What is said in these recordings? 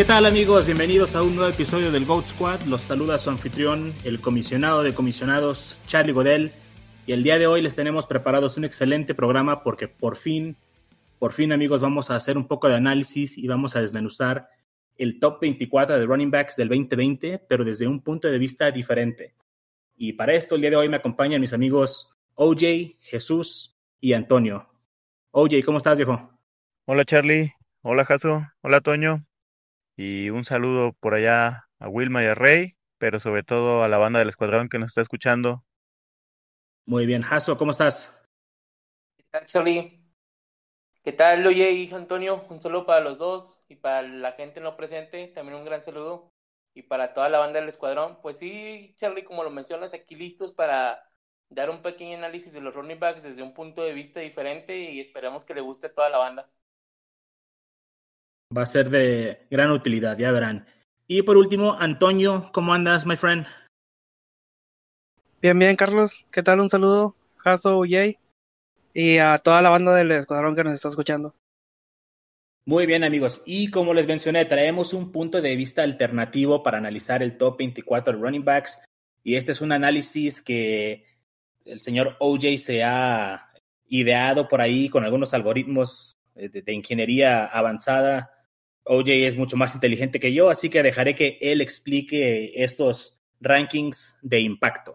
¿Qué tal amigos? Bienvenidos a un nuevo episodio del Goat Squad. Los saluda su anfitrión, el comisionado de comisionados, Charlie Godel. Y el día de hoy les tenemos preparados un excelente programa porque por fin, por fin amigos, vamos a hacer un poco de análisis y vamos a desmenuzar el top 24 de running backs del 2020, pero desde un punto de vista diferente. Y para esto, el día de hoy me acompañan mis amigos OJ, Jesús y Antonio. OJ, ¿cómo estás, viejo? Hola, Charlie. Hola, Jaso. Hola, Toño. Y un saludo por allá a Wilma y a Rey, pero sobre todo a la banda del escuadrón que nos está escuchando. Muy bien, Jaso, ¿cómo estás? ¿Qué tal, Charlie? ¿Qué tal, Oye y Antonio? Un saludo para los dos y para la gente no presente, también un gran saludo. Y para toda la banda del escuadrón, pues sí, Charlie, como lo mencionas, aquí listos para dar un pequeño análisis de los running backs desde un punto de vista diferente y esperamos que le guste a toda la banda va a ser de gran utilidad, ya verán. Y por último, Antonio, ¿cómo andas, my friend? Bien, bien, Carlos. ¿Qué tal? Un saludo, Jaso, Jay, y a toda la banda del escuadrón que nos está escuchando. Muy bien, amigos. Y como les mencioné, traemos un punto de vista alternativo para analizar el top 24 de running backs. Y este es un análisis que el señor OJ se ha ideado por ahí con algunos algoritmos de ingeniería avanzada OJ es mucho más inteligente que yo, así que dejaré que él explique estos rankings de impacto.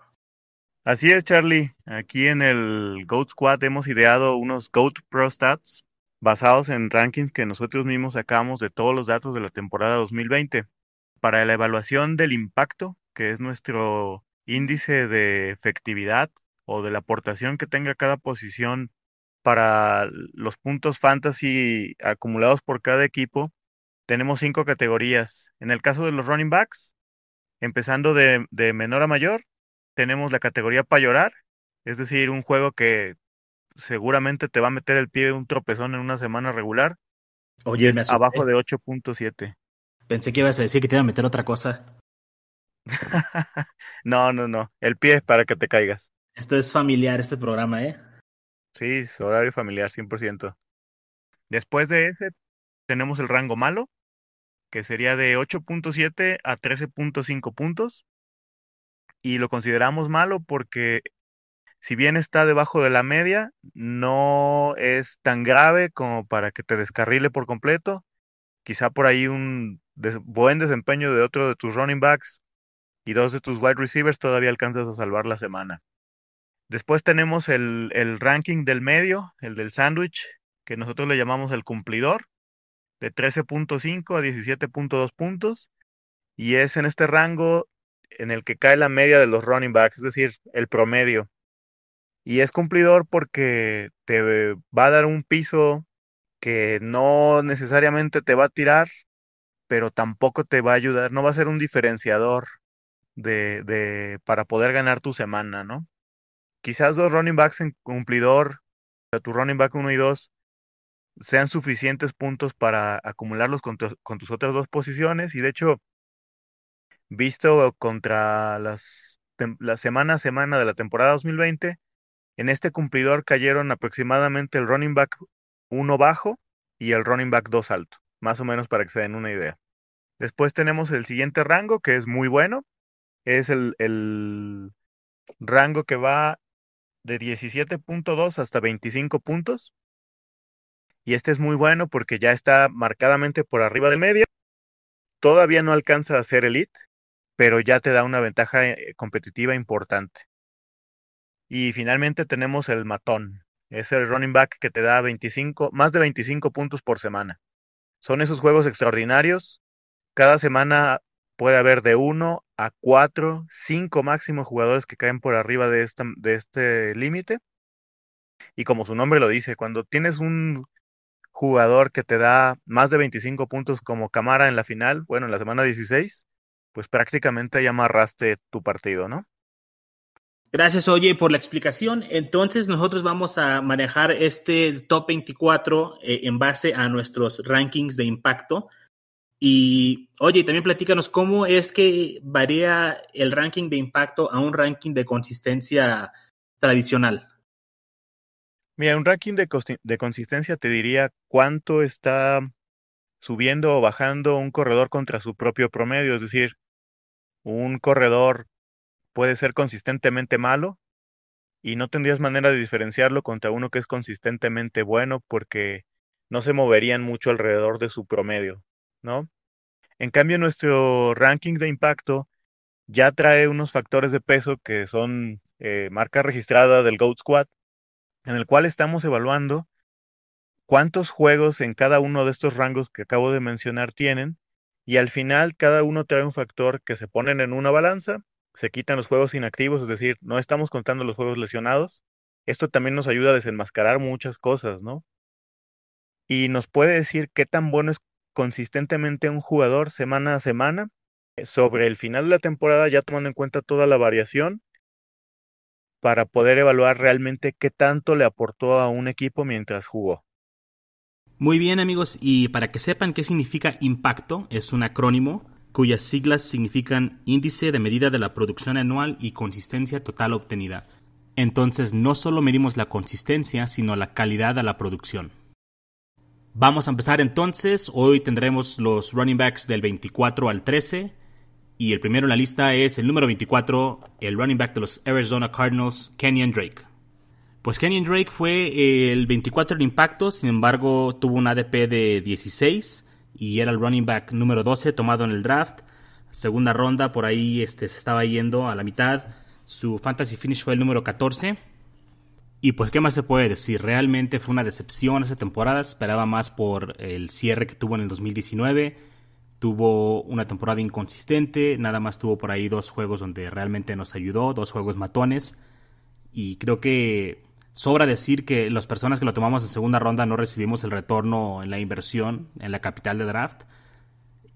Así es, Charlie. Aquí en el GOAT Squad hemos ideado unos GOAT Pro Stats basados en rankings que nosotros mismos sacamos de todos los datos de la temporada 2020. Para la evaluación del impacto, que es nuestro índice de efectividad o de la aportación que tenga cada posición para los puntos fantasy acumulados por cada equipo, tenemos cinco categorías. En el caso de los running backs, empezando de, menor a mayor, tenemos la categoría para llorar, es decir, un juego que seguramente te va a meter el pie de un tropezón en una semana regular. Oye, es abajo de 8.7. Pensé que ibas a decir que te iba a meter otra cosa. no, no, no. El pie es para que te caigas. Esto es familiar, este programa, ¿eh? Sí, es horario familiar, 100%. Después de ese, tenemos el rango malo, que sería de 8.7 a 13.5 puntos. Y lo consideramos malo porque si bien está debajo de la media, no es tan grave como para que te descarrile por completo. Quizá por ahí un buen desempeño de otro de tus running backs y dos de tus wide receivers todavía alcanzas a salvar la semana. Después tenemos el, el ranking del medio, el del sándwich, que nosotros le llamamos el cumplidor, de 13.5 a 17.2 puntos y es en este rango en el que cae la media de los running backs, es decir, el promedio. Y es cumplidor porque te va a dar un piso que no necesariamente te va a tirar, pero tampoco te va a ayudar, no va a ser un diferenciador de, de para poder ganar tu semana, ¿no? Quizás dos running backs en cumplidor, o tu running back 1 y 2, sean suficientes puntos para acumularlos con, tus otras dos posiciones. Y de hecho, visto contra las, la semana a semana de la temporada 2020, en este cumplidor cayeron aproximadamente el running back 1 bajo y el running back 2 alto, más o menos para que se den una idea. Después tenemos el siguiente rango, que es muy bueno. Es el, el rango que va de 17.2 hasta 25 puntos y este es muy bueno porque ya está marcadamente por arriba del medio. Todavía no alcanza a ser elite, pero ya te da una ventaja eh, competitiva importante. Y finalmente tenemos el matón. Es el running back que te da 25, más de 25 puntos por semana. Son esos juegos extraordinarios. Cada semana puede haber de 1 a 4, 5 máximos jugadores que caen por arriba de, esta, de este límite. Y como su nombre lo dice, cuando tienes un jugador que te da más de 25 puntos como Camara en la final, bueno, en la semana 16, pues prácticamente ya amarraste tu partido, ¿no? Gracias, Oye, por la explicación. Entonces, nosotros vamos a manejar este top 24 eh, en base a nuestros rankings de impacto. Y, oye, también platícanos cómo es que varía el ranking de impacto a un ranking de consistencia tradicional. Mira, un ranking de, consistencia te diría cuánto está subiendo o bajando un corredor contra su propio promedio, es decir, un corredor puede ser consistentemente malo y no tendrías manera de diferenciarlo contra uno que es consistentemente bueno porque no se moverían mucho alrededor de su promedio, ¿no? En cambio, nuestro ranking de impacto ya trae unos factores de peso que son eh, marca registrada del Goat Squad, en el cual estamos evaluando cuántos juegos en cada uno de estos rangos que acabo de mencionar tienen, y al final cada uno trae un factor que se ponen en una balanza, se quitan los juegos inactivos, es decir, no estamos contando los juegos lesionados. Esto también nos ayuda a desenmascarar muchas cosas, ¿no? Y nos puede decir qué tan bueno es consistentemente un jugador semana a semana sobre el final de la temporada, ya tomando en cuenta toda la variación, para poder evaluar realmente qué tanto le aportó a un equipo mientras jugó. Muy bien amigos, y para que sepan qué significa impacto, es un acrónimo cuyas siglas significan índice de medida de la producción anual y consistencia total obtenida. Entonces no solo medimos la consistencia, sino la calidad de la producción. Vamos a empezar entonces, hoy tendremos los running backs del 24 al 13 y el primero en la lista es el número 24, el running back de los Arizona Cardinals, Kenyon Drake. Pues Kenyon Drake fue el 24 en impacto, sin embargo tuvo un ADP de 16 y era el running back número 12 tomado en el draft. Segunda ronda, por ahí este, se estaba yendo a la mitad. Su fantasy finish fue el número 14. Y pues, ¿qué más se puede decir? Realmente fue una decepción esa temporada. Esperaba más por el cierre que tuvo en el 2019 tuvo una temporada inconsistente, nada más tuvo por ahí dos juegos donde realmente nos ayudó, dos juegos matones, y creo que sobra decir que las personas que lo tomamos en segunda ronda no recibimos el retorno en la inversión, en la capital de draft,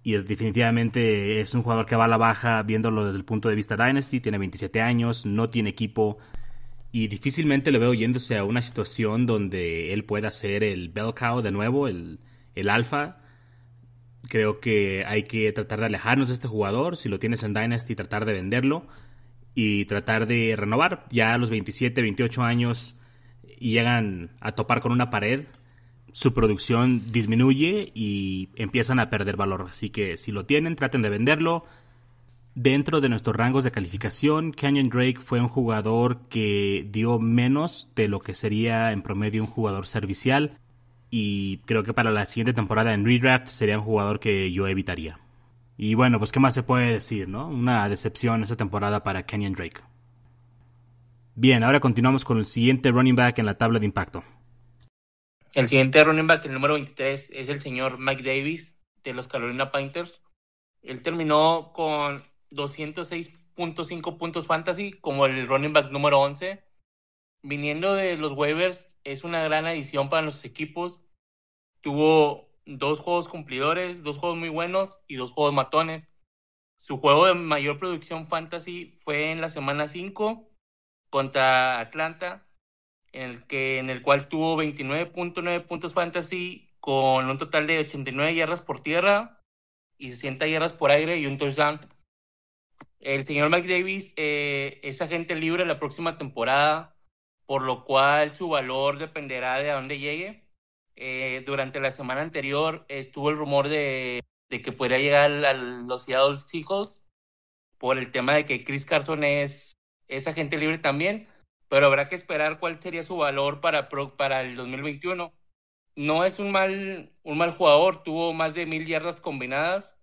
y definitivamente es un jugador que va a la baja viéndolo desde el punto de vista Dynasty, tiene 27 años, no tiene equipo, y difícilmente le veo yéndose a una situación donde él pueda ser el bell cow de nuevo, el, el alfa, Creo que hay que tratar de alejarnos de este jugador. Si lo tienes en Dynasty, tratar de venderlo y tratar de renovar. Ya a los 27, 28 años y llegan a topar con una pared, su producción disminuye y empiezan a perder valor. Así que si lo tienen, traten de venderlo. Dentro de nuestros rangos de calificación, Canyon Drake fue un jugador que dio menos de lo que sería en promedio un jugador servicial y creo que para la siguiente temporada en redraft sería un jugador que yo evitaría. Y bueno, pues qué más se puede decir, ¿no? Una decepción esa temporada para Kenyon Drake. Bien, ahora continuamos con el siguiente running back en la tabla de impacto. El siguiente running back, el número 23, es el señor Mike Davis de los Carolina Panthers. Él terminó con 206.5 puntos fantasy como el running back número 11. Viniendo de los waivers, es una gran adición para nuestros equipos. Tuvo dos juegos cumplidores, dos juegos muy buenos y dos juegos matones. Su juego de mayor producción fantasy fue en la semana 5 contra Atlanta, en el, que, en el cual tuvo 29.9 puntos fantasy con un total de 89 yardas por tierra y 60 yardas por aire y un touchdown. El señor Mike Davis eh, es agente libre la próxima temporada por lo cual su valor dependerá de a dónde llegue. Eh, durante la semana anterior estuvo el rumor de, que podría llegar a los Seattle Seahawks por el tema de que Chris Carson es, es agente libre también, pero habrá que esperar cuál sería su valor para, para el 2021. No es un mal, un mal jugador, tuvo más de mil yardas combinadas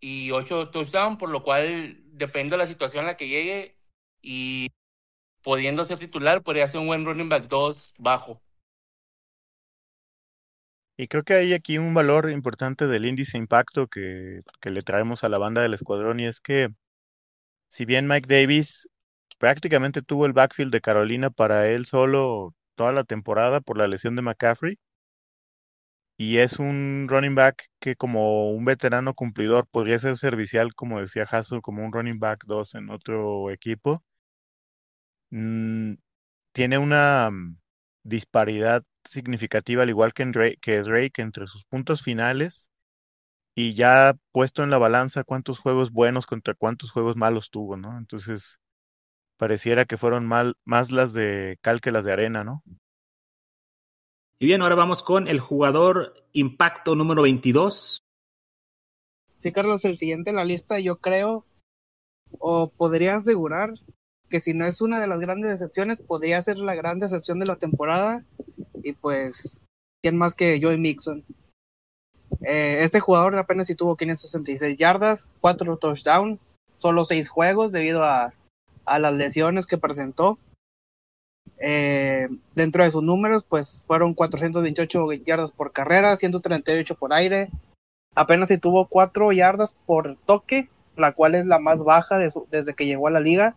y ocho touchdowns, por lo cual depende de la situación en la que llegue y pudiendo ser titular, podría ser un buen running back 2 bajo. Y creo que hay aquí un valor importante del índice impacto que, que le traemos a la banda del escuadrón y es que si bien Mike Davis prácticamente tuvo el backfield de Carolina para él solo toda la temporada por la lesión de McCaffrey, y es un running back que como un veterano cumplidor podría ser servicial, como decía Hassel, como un running back 2 en otro equipo. Mm, tiene una mm, disparidad significativa, al igual que, en Drake, que Drake, entre sus puntos finales y ya puesto en la balanza cuántos juegos buenos contra cuántos juegos malos tuvo, ¿no? Entonces, pareciera que fueron mal, más las de cal que las de arena, ¿no? Y bien, ahora vamos con el jugador impacto número 22. Sí, Carlos, el siguiente en la lista yo creo, o podría asegurar que si no es una de las grandes decepciones, podría ser la gran decepción de la temporada. Y pues, ¿quién más que Joey Mixon? Eh, este jugador apenas si tuvo 566 yardas, 4 touchdowns, solo 6 juegos debido a, a las lesiones que presentó. Eh, dentro de sus números, pues fueron 428 yardas por carrera, 138 por aire. Apenas si tuvo 4 yardas por toque, la cual es la más baja desde que llegó a la liga.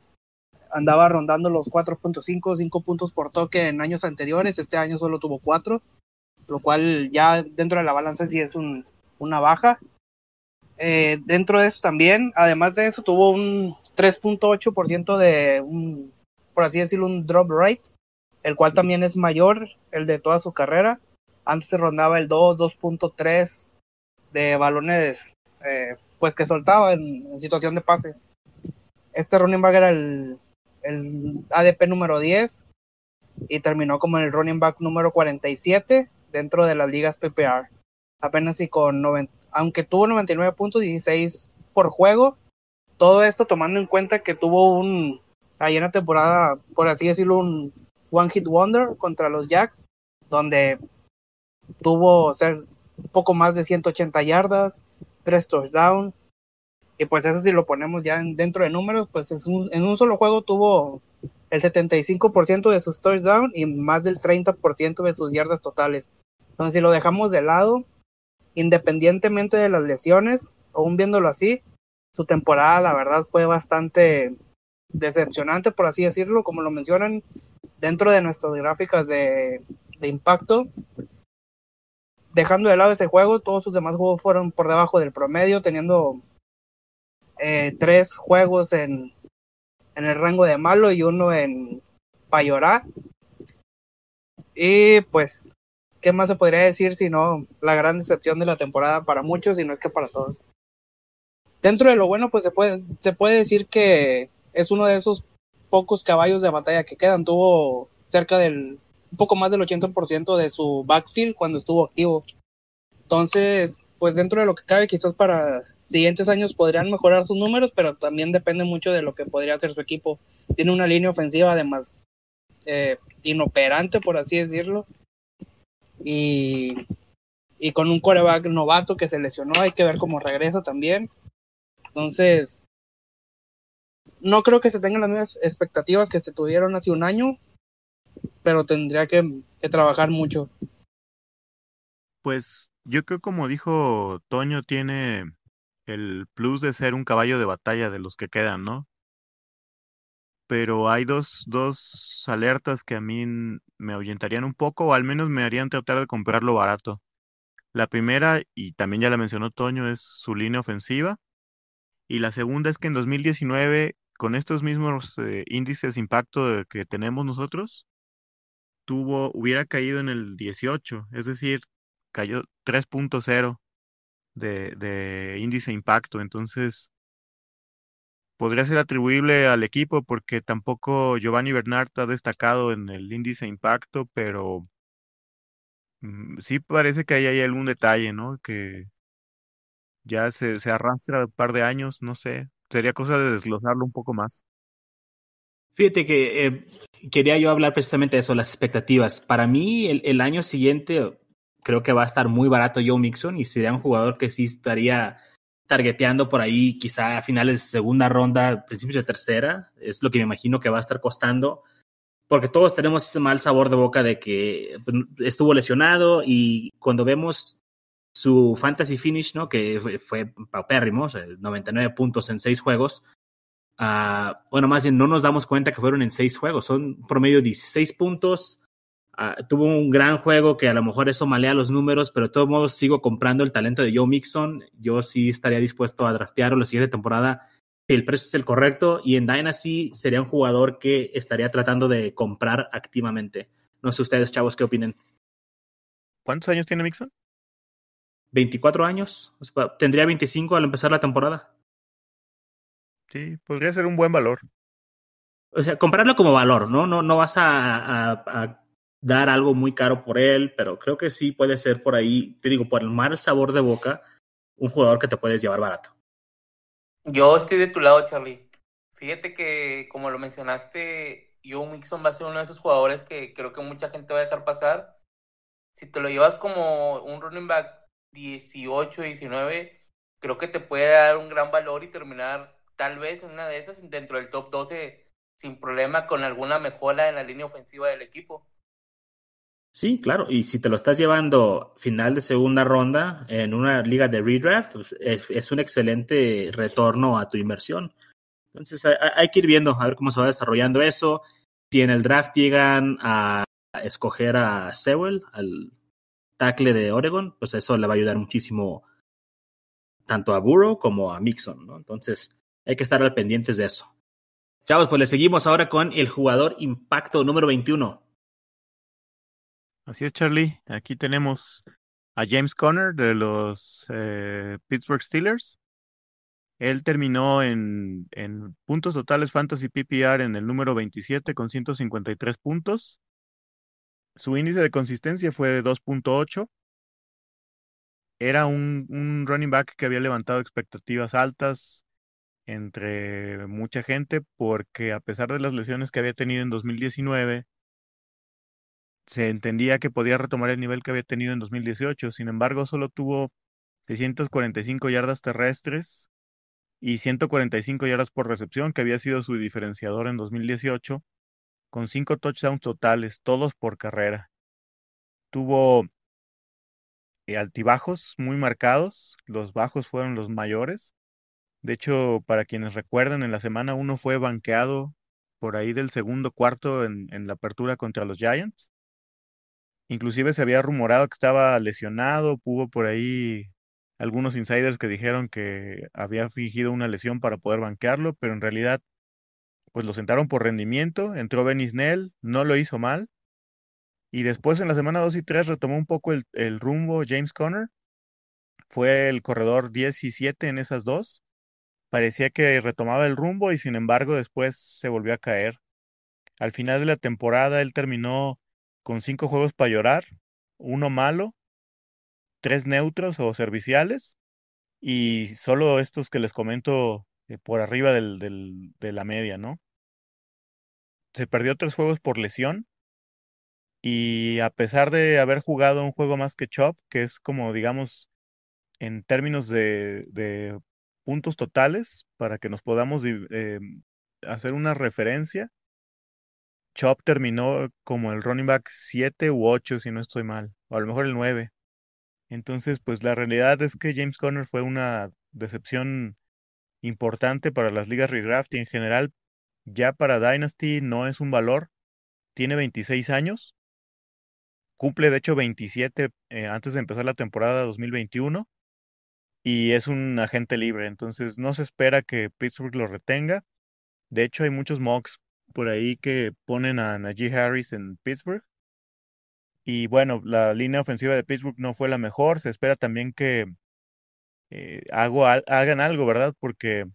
Andaba rondando los 4.5, 5 puntos por toque en años anteriores. Este año solo tuvo 4, lo cual ya dentro de la balanza sí es un, una baja. Eh, dentro de eso también, además de eso, tuvo un 3.8% de un por así decirlo, un drop rate, el cual también es mayor el de toda su carrera. Antes rondaba el 2, 2.3 de balones eh, pues que soltaba en, situación de pase. Este running back era el, el ADP número 10 y terminó como el running back número 47 dentro de las ligas PPR. Apenas y con 90, aunque tuvo 99 puntos, 16 por juego. Todo esto tomando en cuenta que tuvo un ahí en la temporada, por así decirlo, un One Hit Wonder contra los Jacks, donde tuvo ser un poco más de 180 yardas, tres touchdowns, y pues eso si lo ponemos ya dentro de números, pues es un, en un solo juego tuvo el 75% de sus touchdowns y más del 30% de sus yardas totales. Entonces si lo dejamos de lado, independientemente de las lesiones, aún viéndolo así, su temporada la verdad fue bastante decepcionante, por así decirlo, como lo mencionan dentro de nuestras gráficas de, impacto. Dejando de lado ese juego, todos sus demás juegos fueron por debajo del promedio, teniendo eh, tres juegos en, en el rango de malo y uno en Payorá. Y pues, ¿qué más se podría decir si no la gran decepción de la temporada para muchos y no es que para todos? Dentro de lo bueno, pues se puede, se puede decir que es uno de esos pocos caballos de batalla que quedan. Tuvo cerca del, un poco más del 80% de su backfield cuando estuvo activo. Entonces, pues dentro de lo que cabe, quizás para siguientes años podrían mejorar sus números, pero también depende mucho de lo que podría hacer su equipo. Tiene una línea ofensiva además eh, inoperante, por así decirlo. Y, y con un coreback novato que se lesionó, hay que ver cómo regresa también. Entonces, no creo que se tengan las mismas expectativas que se tuvieron hace un año, pero tendría que, trabajar mucho. Pues yo creo como dijo Toño, tiene el plus de ser un caballo de batalla de los que quedan, ¿no? Pero hay dos, dos alertas que a mí me ahuyentarían un poco, o al menos me harían tratar de comprarlo barato. La primera, y también ya la mencionó Toño, es su línea ofensiva. Y la segunda es que en 2019 con estos mismos eh, índices de impacto que tenemos nosotros, tuvo, hubiera caído en el 18, es decir, cayó 3.0 de, de índice impacto. Entonces, podría ser atribuible al equipo porque tampoco Giovanni Bernard ha destacado en el índice impacto, pero mm, sí parece que ahí hay algún detalle, ¿no? Que ya se, se arrastra un par de años, no sé, sería cosa de desglosarlo un poco más. Fíjate que eh, quería yo hablar precisamente de eso, las expectativas. Para mí, el, año siguiente creo que va a estar muy barato Joe Mixon y sería un jugador que sí estaría targeteando por ahí, quizá a finales de segunda ronda, principios de tercera. Es lo que me imagino que va a estar costando. Porque todos tenemos este mal sabor de boca de que estuvo lesionado y cuando vemos su fantasy finish, ¿no? Que fue, fue paupérrimo, 99 puntos en 6 juegos. Uh, bueno, más bien no nos damos cuenta que fueron en 6 juegos, son promedio 16 puntos. Uh, tuvo un gran juego que a lo mejor eso malea los números, pero de todos modos sigo comprando el talento de Joe Mixon. Yo sí estaría dispuesto a draftearlo la siguiente temporada si el precio es el correcto. Y en Dynasty sería un jugador que estaría tratando de comprar activamente. No sé ustedes, chavos, qué opinen. ¿Cuántos años tiene Mixon? 24 años. tendría 25 al empezar la temporada. Sí, podría ser un buen valor. O sea, comprarlo como valor, ¿no? No, no vas a, dar algo muy caro por él, pero creo que sí puede ser por ahí, te digo, por el mal sabor de boca, un jugador que te puedes llevar barato. Yo estoy de tu lado, Charlie. Fíjate que, como lo mencionaste, Joe Mixon va a ser uno de esos jugadores que creo que mucha gente va a dejar pasar. Si te lo llevas como un running back 18, 19, creo que te puede dar un gran valor y terminar tal vez una de esas dentro del top 12 sin problema con alguna mejora en la línea ofensiva del equipo. Sí, claro, y si te lo estás llevando final de segunda ronda en una liga de redraft, pues es, un excelente retorno a tu inversión. Entonces hay, que ir viendo a ver cómo se va desarrollando eso. Si en el draft llegan a escoger a Sewell, al tackle de Oregon, pues eso le va a ayudar muchísimo tanto a Burrow como a Mixon. Entonces hay que estar al pendientes de eso. Chavos, pues le seguimos ahora con el jugador impacto número 21. Así es, Charlie. Aquí tenemos a James Conner de los eh, Pittsburgh Steelers. Él terminó en, en, puntos totales Fantasy PPR en el número 27 con 153 puntos. Su índice de consistencia fue de 2.8. Era un, un running back que había levantado expectativas altas entre mucha gente porque a pesar de las lesiones que había tenido en 2019, se entendía que podía retomar el nivel que había tenido en 2018. Sin embargo, solo tuvo 645 yardas terrestres y 145 yardas por recepción, que había sido su diferenciador en 2018, con 5 touchdowns totales, todos por carrera. Tuvo eh, altibajos muy marcados, los bajos fueron los mayores. De hecho, para quienes recuerdan, en la semana 1 fue banqueado por ahí del segundo cuarto en, en la apertura contra los Giants. Inclusive se había rumorado que estaba lesionado, hubo por ahí algunos insiders que dijeron que había fingido una lesión para poder banquearlo, pero en realidad pues lo sentaron por rendimiento, entró Snell, no lo hizo mal, y después en la semana 2 y 3 retomó un poco el, el rumbo James Conner, fue el corredor 17 en esas dos, parecía que retomaba el rumbo y sin embargo después se volvió a caer. Al final de la temporada él terminó con cinco juegos para llorar, uno malo, tres neutros o serviciales y solo estos que les comento eh, por arriba del, de la media, ¿no? Se perdió tres juegos por lesión y a pesar de haber jugado un juego más que Chop, que es como digamos en términos de, de puntos totales, para que nos podamos eh, hacer una referencia, Chop terminó como el running back 7 u 8, si no estoy mal, o a lo mejor el 9. Entonces, pues la realidad es que James Conner fue una decepción importante para las ligas redraft y en general ya para Dynasty no es un valor. Tiene 26 años, cumple de hecho 27 eh, antes de empezar la temporada 2021 y es un agente libre, entonces no se espera que Pittsburgh lo retenga. De hecho, hay muchos mocks por ahí que ponen a Najee Harris en Pittsburgh. Y bueno, la línea ofensiva de Pittsburgh no fue la mejor. Se espera también que eh, hagan algo, ¿verdad? Porque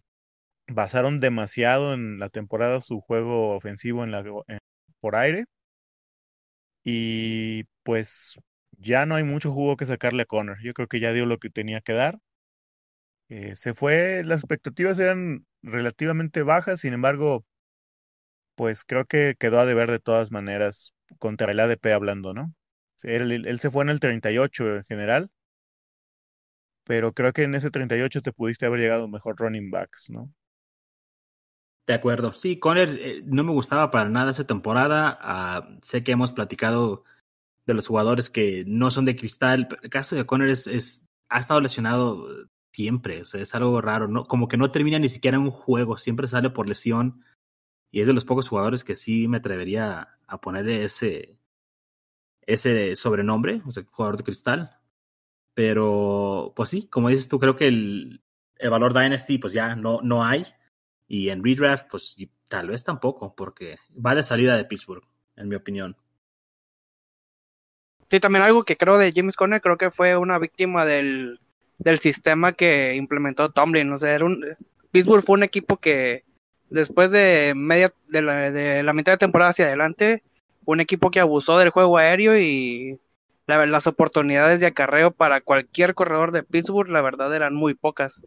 basaron demasiado en la temporada su juego ofensivo en la, por aire. Y pues ya no hay mucho jugo que sacarle a Connor. Yo creo que ya dio lo que tenía que dar. Eh, se fue, las expectativas eran relativamente bajas, sin embargo, pues creo que quedó a deber de todas maneras contra el ADP hablando, ¿no? Él, él, se fue en el 38 en general, pero creo que en ese 38 te pudiste haber llegado mejor running backs, ¿no? De acuerdo. Sí, Conner eh, no me gustaba para nada esa temporada. Ah, sé que hemos platicado de los jugadores que no son de cristal. El caso de Conner es, es, ha estado lesionado siempre. O sea, es algo raro, ¿no? Como que no termina ni siquiera un juego. Siempre sale por lesión y es de los pocos jugadores que sí me atrevería a ponerle ese, ese sobrenombre, o sea, jugador de cristal. Pero, pues sí, como dices tú, creo que el, el valor Dynasty, pues ya no, no hay. Y en redraft, pues tal vez tampoco, porque va de salida de Pittsburgh, en mi opinión. Sí, también algo que creo de James Conner, creo que fue una víctima del, del sistema que implementó Tomlin. O sea, era un, Pittsburgh fue un equipo que después de media de la, mitad de temporada hacia adelante un equipo que abusó del juego aéreo y la, las oportunidades de acarreo para cualquier corredor de Pittsburgh, la verdad, eran muy pocas.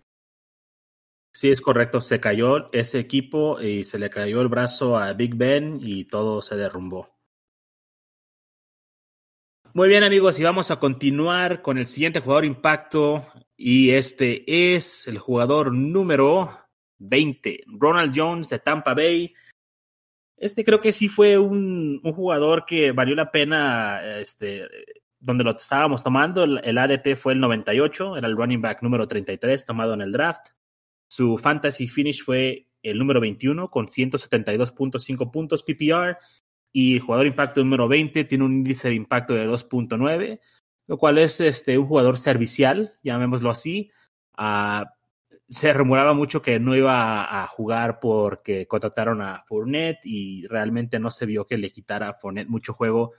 Sí, es correcto. Se cayó ese equipo y se le cayó el brazo a Big Ben y todo se derrumbó. Muy bien, amigos, y vamos a continuar con el siguiente jugador impacto. Y este es el jugador número 20, Ronald Jones de Tampa Bay. Este creo que sí fue un, jugador que valió la pena, este, donde lo estábamos tomando. El, ADP fue el 98, era el running back número 33 tomado en el draft. Su fantasy finish fue el número 21 con 172.5 puntos PPR y jugador impacto número 20 tiene un índice de impacto de 2.9, lo cual es este, un jugador servicial, llamémoslo así. Uh, se rumoraba mucho que no iba a, jugar porque contrataron a Fournette y realmente no se vio que le quitara a Fournette mucho juego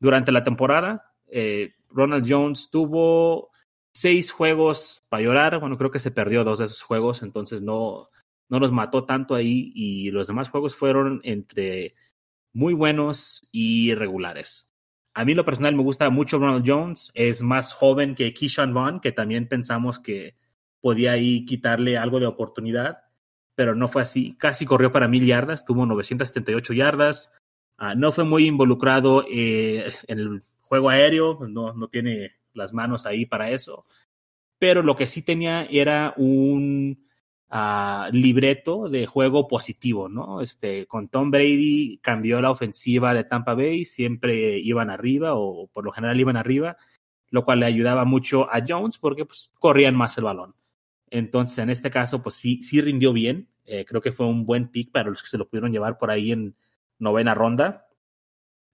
durante la temporada. Eh, Ronald Jones tuvo seis juegos para llorar. Bueno, creo que se perdió dos de esos juegos, entonces no, no los mató tanto ahí. Y los demás juegos fueron entre muy buenos y regulares. A mí lo personal me gusta mucho Ronald Jones. Es más joven que Keyshawn Vaughn, que también pensamos que podía ahí quitarle algo de oportunidad, pero no fue así. Casi corrió para mil yardas, tuvo 978 yardas. Uh, no fue muy involucrado eh, en el juego aéreo, no, no tiene las manos ahí para eso. Pero lo que sí tenía era un uh, libreto de juego positivo, ¿no? Este, con Tom Brady cambió la ofensiva de Tampa Bay, siempre iban arriba o por lo general iban arriba, lo cual le ayudaba mucho a Jones porque pues, corrían más el balón. Entonces, en este caso, pues sí, sí rindió bien. Eh, creo que fue un buen pick para los que se lo pudieron llevar por ahí en novena ronda.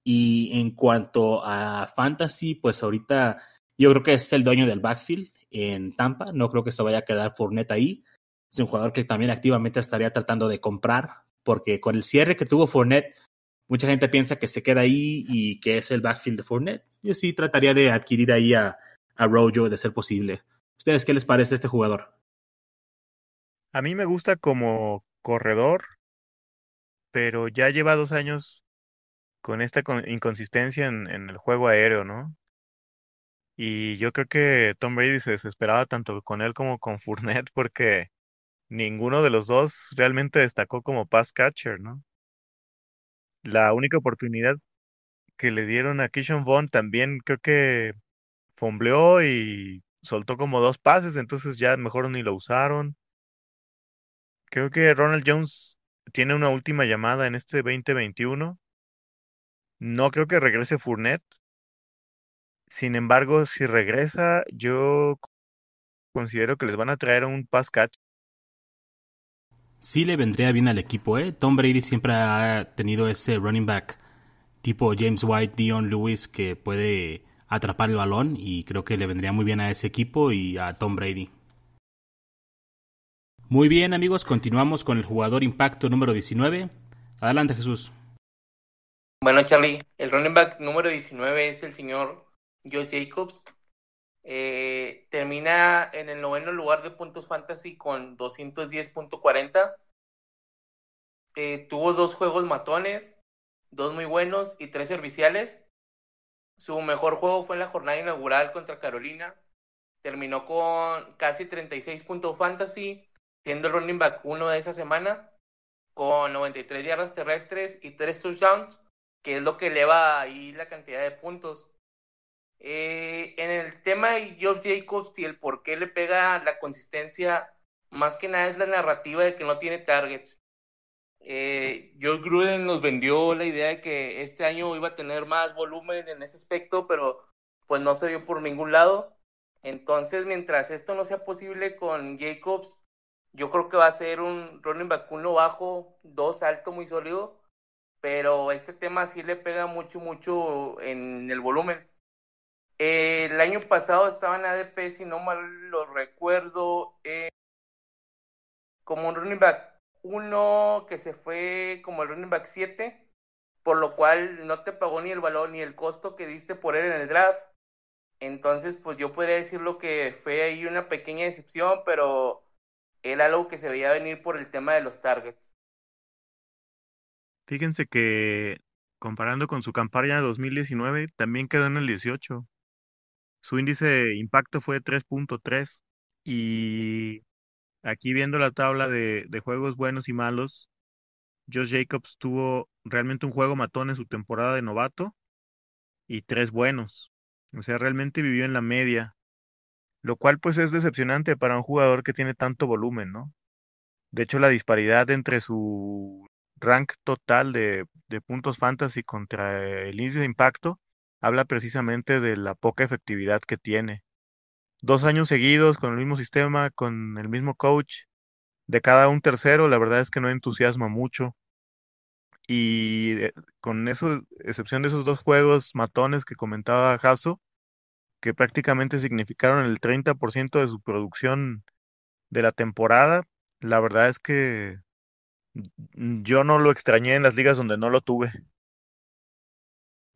Y en cuanto a fantasy, pues ahorita yo creo que es el dueño del backfield en Tampa. No creo que se vaya a quedar Fournette ahí. Es un jugador que también activamente estaría tratando de comprar, porque con el cierre que tuvo Fournette, mucha gente piensa que se queda ahí y que es el backfield de Fournette. Yo sí trataría de adquirir ahí a, a Rojo de ser posible. ¿Ustedes qué les parece este jugador? A mí me gusta como corredor, pero ya lleva dos años con esta inconsistencia en, el juego aéreo, ¿no? Y yo creo que Tom Brady se desesperaba tanto con él como con Fournette porque ninguno de los dos realmente destacó como pass catcher, ¿no? La única oportunidad que le dieron a Kishon Vaughn también creo que fombleó y soltó como dos pases, entonces ya mejor ni lo usaron. Creo que Ronald Jones tiene una última llamada en este 2021. No creo que regrese Fournette. Sin embargo, si regresa, yo considero que les van a traer un pass catch. Sí le vendría bien al equipo, ¿eh? Tom Brady siempre ha tenido ese running back tipo James White, Dion Lewis, que puede atrapar el balón y creo que le vendría muy bien a ese equipo y a Tom Brady. Muy bien amigos, continuamos con el jugador impacto número 19. Adelante Jesús. Bueno Charlie, el running back número 19 es el señor Josh Jacobs. Eh, termina en el noveno lugar de puntos fantasy con 210.40. Eh, tuvo dos juegos matones, dos muy buenos y tres serviciales. Su mejor juego fue en la jornada inaugural contra Carolina. Terminó con casi 36 puntos fantasy, siendo el running back uno de esa semana, con 93 yardas terrestres y tres touchdowns, que es lo que eleva ahí la cantidad de puntos. Eh, en el tema de Job Jacobs y el por qué le pega la consistencia, más que nada es la narrativa de que no tiene targets. Eh, Joe Gruden nos vendió la idea de que este año iba a tener más volumen en ese aspecto, pero pues no se dio por ningún lado. Entonces, mientras esto no sea posible con Jacobs, yo creo que va a ser un running back uno bajo, dos alto, muy sólido, pero este tema sí le pega mucho, mucho en el volumen. Eh, el año pasado estaba en ADP, si no mal lo recuerdo, eh, como un running back uno que se fue como el running back 7, por lo cual no te pagó ni el valor ni el costo que diste por él en el draft. Entonces, pues yo podría decirlo que fue ahí una pequeña decepción, pero era algo que se veía venir por el tema de los targets. Fíjense que comparando con su campaña 2019, también quedó en el 18. Su índice de impacto fue 3.3 y aquí viendo la tabla de, de juegos buenos y malos, Josh Jacobs tuvo realmente un juego matón en su temporada de novato y tres buenos. O sea, realmente vivió en la media, lo cual pues es decepcionante para un jugador que tiene tanto volumen, ¿no? De hecho, la disparidad entre su rank total de, de puntos fantasy contra el índice de impacto habla precisamente de la poca efectividad que tiene. Dos años seguidos con el mismo sistema, con el mismo coach, de cada un tercero, la verdad es que no entusiasma mucho. Y eh, con eso, excepción de esos dos juegos matones que comentaba Jaso, que prácticamente significaron el 30% de su producción de la temporada, la verdad es que yo no lo extrañé en las ligas donde no lo tuve.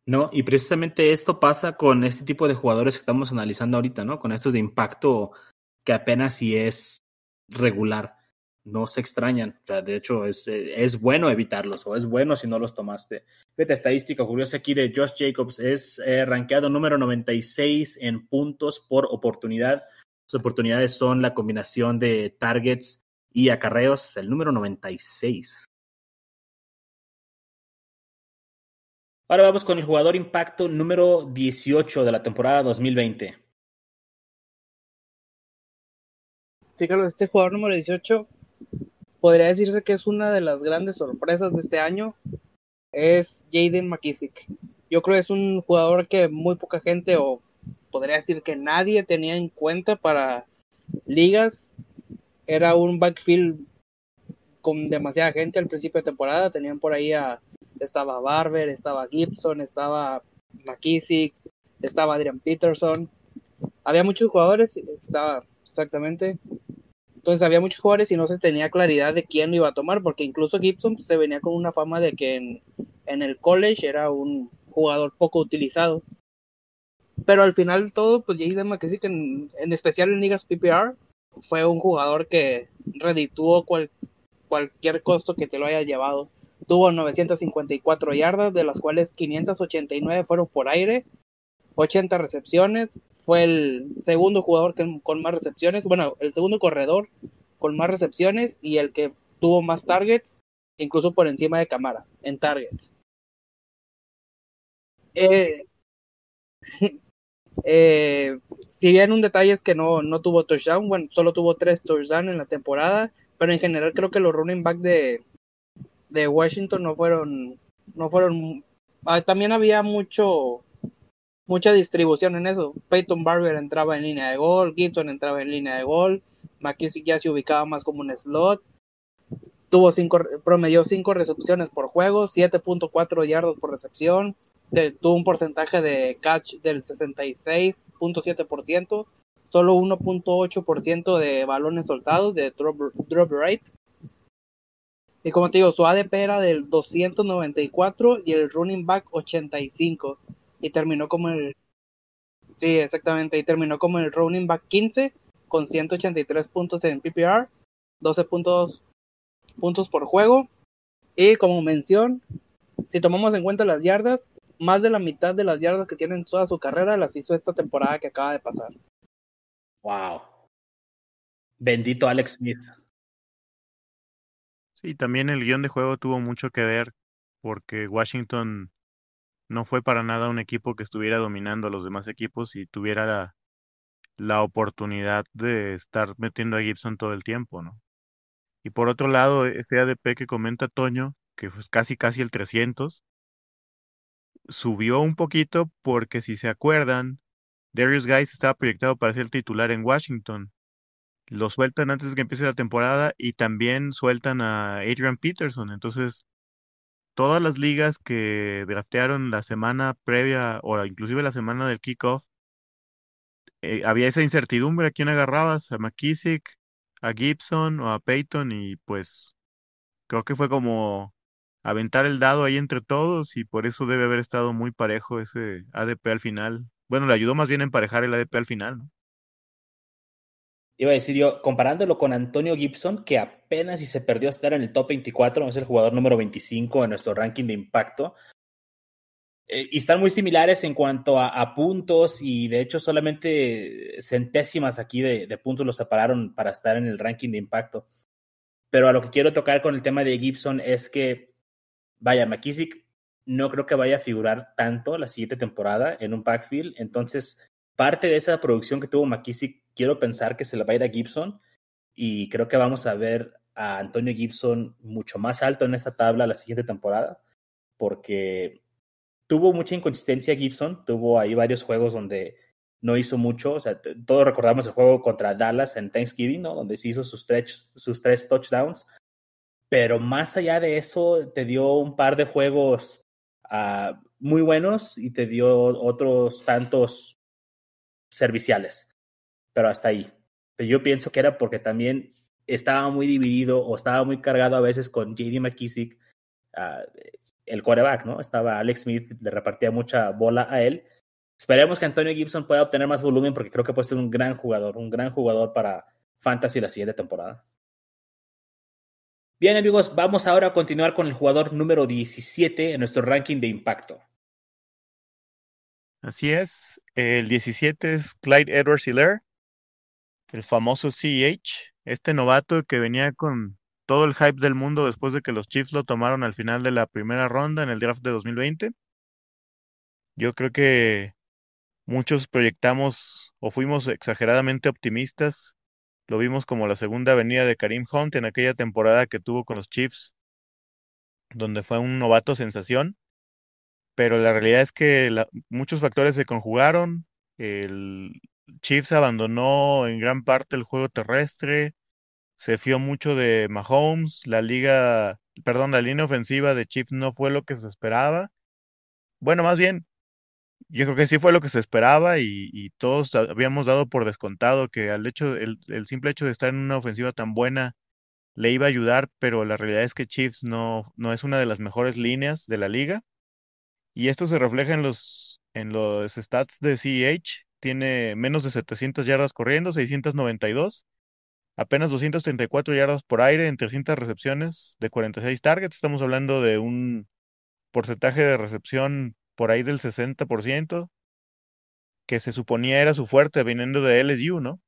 No, y precisamente esto pasa con este tipo de jugadores que estamos analizando ahorita, ¿no? Con estos de impacto que apenas si es regular, no se extrañan. O sea, de hecho, es, es bueno evitarlos o es bueno si no los tomaste. Fíjate, estadística curiosa aquí de Josh Jacobs, es eh, rankeado número 96 en puntos por oportunidad. Sus oportunidades son la combinación de targets y acarreos, el número 96. Ahora vamos con el jugador impacto número 18 de la temporada 2020. Sí, Carlos, este jugador número 18 podría decirse que es una de las grandes sorpresas de este año. Es Jaden McKissick. Yo creo que es un jugador que muy poca gente, o podría decir que nadie tenía en cuenta para ligas. Era un backfield con demasiada gente al principio de temporada. Tenían por ahí a estaba Barber, estaba Gibson, estaba McKissick, estaba Adrian Peterson. Había muchos jugadores, estaba exactamente. Entonces había muchos jugadores y no se tenía claridad de quién lo iba a tomar, porque incluso Gibson se venía con una fama de que en, en el college era un jugador poco utilizado. Pero al final todo, pues Jaden McKissick, en, en especial en ligas PPR, fue un jugador que redituó cual, cualquier costo que te lo haya llevado. Tuvo 954 yardas, de las cuales 589 fueron por aire, 80 recepciones. Fue el segundo jugador con más recepciones, bueno, el segundo corredor con más recepciones y el que tuvo más targets, incluso por encima de Camara, en targets. Eh, eh, si bien un detalle es que no, no tuvo touchdown, bueno, solo tuvo tres touchdowns en la temporada, pero en general creo que los running back de, de Washington no fueron, no fueron, ah, también había mucho, mucha distribución en eso. Peyton Barber entraba en línea de gol, Gibson entraba en línea de gol, McKissick ya se ubicaba más como un slot. Tuvo cinco, promedió 5 recepciones por juego, 7.4 yardos por recepción, tuvo un porcentaje de catch del 66.7%, solo 1.8% de balones soltados de drop, drop rate, y como te digo, su ADP era del 294 y el running back 85. Y terminó como el. Sí, exactamente. Y terminó como el running back 15 con 183 puntos en PPR, 12 puntos, puntos por juego. Y como mención, si tomamos en cuenta las yardas, más de la mitad de las yardas que tiene en toda su carrera las hizo esta temporada que acaba de pasar. Wow. Bendito Alex Smith. Sí, también el guion de juego tuvo mucho que ver porque Washington no fue para nada un equipo que estuviera dominando a los demás equipos y tuviera la, la oportunidad de estar metiendo a Gibson todo el tiempo, ¿no? Y por otro lado, ese ADP que comenta Toño, que fue casi casi el 300, subió un poquito porque si se acuerdan, Darius Guys estaba proyectado para ser titular en Washington lo sueltan antes de que empiece la temporada y también sueltan a Adrian Peterson. Entonces, todas las ligas que draftearon la semana previa o inclusive la semana del kickoff, eh, había esa incertidumbre a quién agarrabas, a McKissick, a Gibson o a Peyton y pues creo que fue como aventar el dado ahí entre todos y por eso debe haber estado muy parejo ese ADP al final. Bueno, le ayudó más bien a emparejar el ADP al final, ¿no? Iba a decir yo, comparándolo con Antonio Gibson, que apenas si se perdió a estar en el top 24, es el jugador número 25 en nuestro ranking de impacto. Eh, y están muy similares en cuanto a, puntos y de hecho solamente centésimas aquí de, de, puntos los separaron para estar en el ranking de impacto. Pero a lo que quiero tocar con el tema de Gibson es que, vaya, McKissick no creo que vaya a figurar tanto la siguiente temporada en un backfield. Entonces, parte de esa producción que tuvo McKissick, quiero pensar que se la va a ir a Gibson y creo que vamos a ver a Antonio Gibson mucho más alto en esta tabla la siguiente temporada, porque tuvo mucha inconsistencia Gibson, tuvo ahí varios juegos donde no hizo mucho, o sea, todos recordamos el juego contra Dallas en Thanksgiving, ¿no? Donde se hizo sus tres, sus tres touchdowns, pero más allá de eso, te dio un par de juegos uh, muy buenos y te dio otros tantos serviciales, pero hasta ahí. yo pienso que era porque también estaba muy dividido o estaba muy cargado a veces con JD McKissick, uh, el quarterback, ¿no? Estaba Alex Smith, le repartía mucha bola a él. Esperemos que Antonio Gibson pueda obtener más volumen porque creo que puede ser un gran jugador, un gran jugador para Fantasy la siguiente temporada. Bien amigos, vamos ahora a continuar con el jugador número 17 en nuestro ranking de impacto. Así es, el 17 es Clyde Edwards Hiller, el famoso CEH, este novato que venía con todo el hype del mundo después de que los Chiefs lo tomaron al final de la primera ronda en el draft de 2020. Yo creo que muchos proyectamos o fuimos exageradamente optimistas lo vimos como la segunda venida de Karim Hunt en aquella temporada que tuvo con los Chiefs, donde fue un novato sensación. Pero la realidad es que muchos factores se conjugaron. El Chiefs abandonó en gran parte el juego terrestre. Se fió mucho de Mahomes. La liga, perdón, la línea ofensiva de Chiefs no fue lo que se esperaba. Bueno, más bien, yo creo que sí fue lo que se esperaba y, todos habíamos dado por descontado que al hecho, el, simple hecho de estar en una ofensiva tan buena le iba a ayudar, pero la realidad es que Chiefs no, no es una de las mejores líneas de la liga. Y esto se refleja en los, en los stats de CEH. Tiene menos de 700 yardas corriendo, 692, apenas 234 yardas por aire en 300 recepciones de 46 targets. Estamos hablando de un porcentaje de recepción por ahí del 60%, que se suponía era su fuerte viniendo de LSU, ¿no?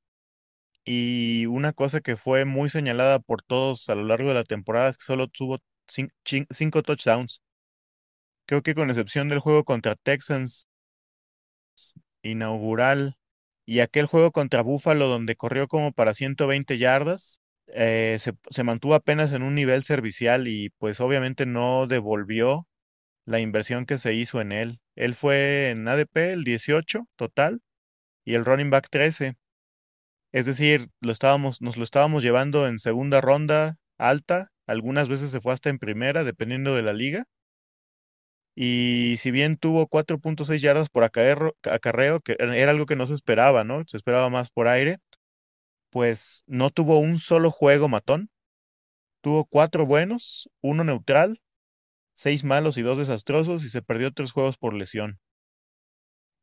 Y una cosa que fue muy señalada por todos a lo largo de la temporada es que solo tuvo cinco touchdowns. Creo que con excepción del juego contra Texans inaugural y aquel juego contra Buffalo donde corrió como para 120 yardas, eh, se, se, mantuvo apenas en un nivel servicial y pues obviamente no devolvió la inversión que se hizo en él. Él fue en ADP el 18 total y el running back 13. Es decir, lo estábamos, nos lo estábamos llevando en segunda ronda alta, algunas veces se fue hasta en primera, dependiendo de la liga. Y si bien tuvo 4.6 yardas por acarreo, que era algo que no se esperaba, ¿no? Se esperaba más por aire, pues no tuvo un solo juego matón. Tuvo cuatro buenos, uno neutral seis malos y dos desastrosos y se perdió tres juegos por lesión.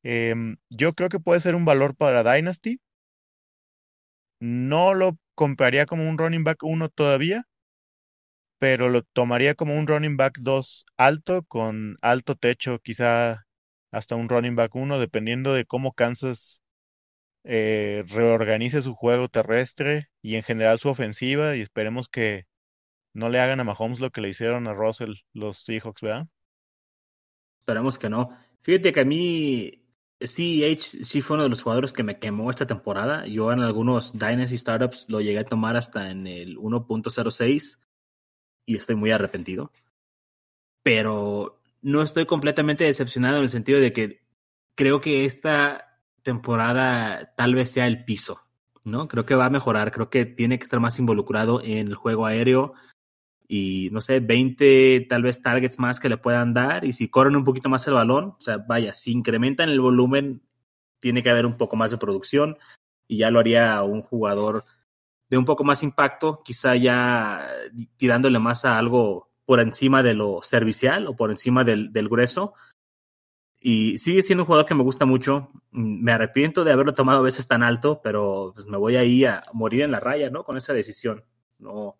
Em, yo creo que puede ser un valor para Dynasty. No lo compraría como un running back 1 todavía, pero lo tomaría como un running back 2 alto, con alto techo, quizá hasta un running back 1, dependiendo de cómo Kansas eh, reorganice su juego terrestre y en general su ofensiva y esperemos que no le hagan a Mahomes lo que le hicieron a Russell los Seahawks, ¿verdad? Esperemos que no. Fíjate que a mí CEH sí fue uno de los jugadores que me quemó esta temporada. Yo en algunos Dynasty Startups lo llegué a tomar hasta en el 1.06 y estoy muy arrepentido. Pero no estoy completamente decepcionado en el sentido de que creo que esta temporada tal vez sea el piso, ¿no? Creo que va a mejorar, creo que tiene que estar más involucrado en el juego aéreo, y no sé, 20 tal vez targets más que le puedan dar y si corren un poquito más el balón, o sea, vaya, si incrementan el volumen, tiene que haber un poco más de producción y ya lo haría un jugador de un poco más impacto, quizá ya tirándole más a algo por encima de lo servicial o por encima del, del grueso. Y sigue siendo un jugador que me gusta mucho. Me arrepiento de haberlo tomado a veces tan alto, pero pues me voy ahí a morir en la raya, ¿no? Con esa decisión. No,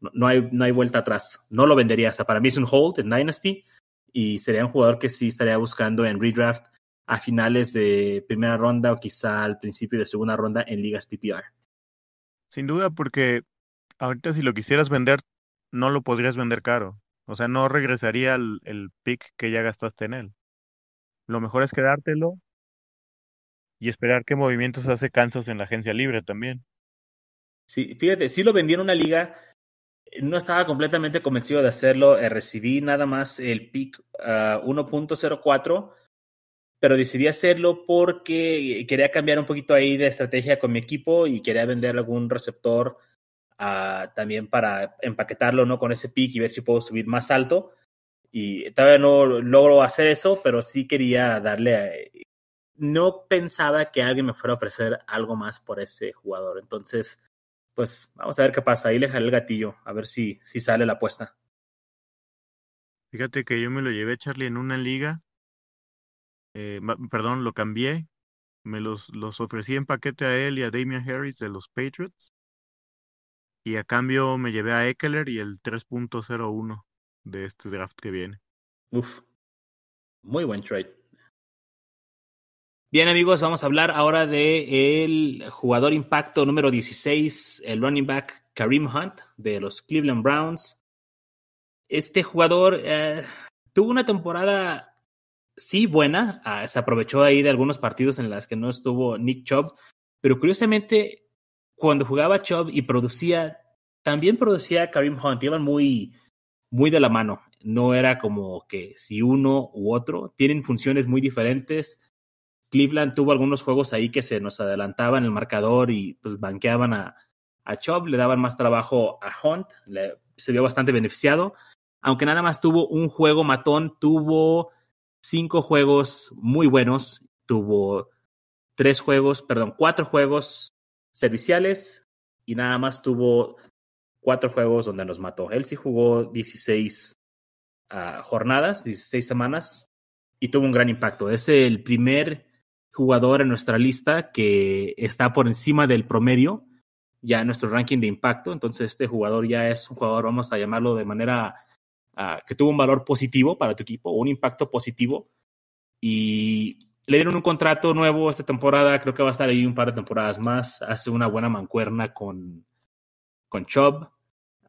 no hay, no hay vuelta atrás. No lo vendería. O sea, para mí es un hold en Dynasty y sería un jugador que sí estaría buscando en redraft a finales de primera ronda o quizá al principio de segunda ronda en ligas PPR. Sin duda, porque ahorita si lo quisieras vender, no lo podrías vender caro. O sea, no regresaría el, pick que ya gastaste en él. Lo mejor es quedártelo y esperar qué movimientos hace Kansas en la agencia libre también. Sí, fíjate, sí lo vendí en una liga, no estaba completamente convencido de hacerlo, eh, recibí nada más el pick 1.04, ah, pero decidí hacerlo porque quería cambiar un poquito ahí de estrategia con mi equipo y quería vender algún receptor uh, también para empaquetarlo ¿no? con ese pick y ver si puedo subir más alto. Y todavía no logro hacer eso, pero sí quería darle... no pensaba que alguien me fuera a ofrecer algo más por ese jugador. Entonces, pues vamos a ver qué pasa. Ahí le jalé el gatillo, a ver si, si sale la apuesta. Fíjate que yo me lo llevé, Charlie, en una liga. Eh, perdón, lo cambié. Me los, los ofrecí en paquete a él y a Damian Harris de los Patriots. Y a cambio me llevé a Eckler y el 3.01 de este draft que viene. Uf, muy buen trade. Bien amigos, vamos a hablar ahora de el jugador impacto número 16, el running back Kareem Hunt de los Cleveland Browns. Este jugador eh, tuvo una temporada sí buena, ah, se aprovechó ahí de algunos partidos en los que no estuvo Nick Chubb, pero curiosamente cuando jugaba Chubb y producía, también producía Kareem Hunt, iban muy, muy de la mano. No era como que si uno u otro, tienen funciones muy diferentes Cleveland tuvo algunos juegos ahí que se nos adelantaban el marcador y pues banqueaban a, a Chubb, le daban más trabajo a Hunt, se vio bastante beneficiado, aunque nada más tuvo un juego matón, tuvo cinco juegos muy buenos, tuvo tres juegos, perdón, cuatro juegos serviciales y nada más tuvo cuatro juegos donde nos mató. Él sí jugó 16 ah, jornadas, 16 semanas y tuvo un gran impacto. Es el primer jugador en nuestra lista que está por encima del promedio ya en nuestro ranking de impacto. Entonces, este jugador ya es un jugador, vamos a llamarlo de manera uh, que tuvo un valor positivo para tu equipo, un impacto positivo. Y le dieron un contrato nuevo esta temporada, creo que va a estar ahí un par de temporadas más. Hace una buena mancuerna con, con Chubb.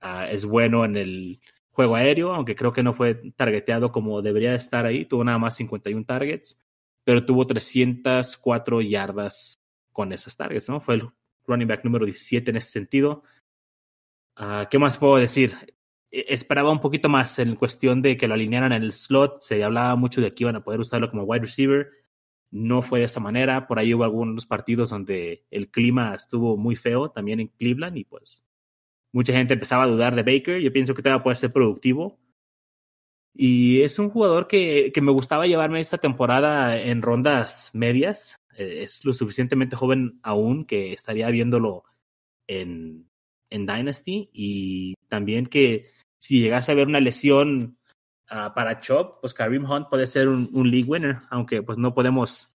Uh, es bueno en el juego aéreo, aunque creo que no fue targeteado como debería estar ahí. Tuvo nada más 51 targets pero tuvo 304 yardas con esas targets, ¿no? Fue el running back número 17 en ese sentido. Uh, ¿Qué más puedo decir? E, esperaba un poquito más en cuestión de que lo alinearan en el slot. Se hablaba mucho de que iban a poder usarlo como wide receiver. No fue de esa manera. Por ahí hubo algunos partidos donde el clima estuvo muy feo también en Cleveland y pues mucha gente empezaba a dudar de Baker. Yo pienso que todavía puede ser productivo. Y es un jugador que, que me gustaba llevarme esta temporada en rondas medias. Eh, es lo suficientemente joven aún que estaría viéndolo en, en Dynasty. Y también que si llegase a haber una lesión uh, para Chop, pues Kareem Hunt puede ser un, league winner, aunque pues no podemos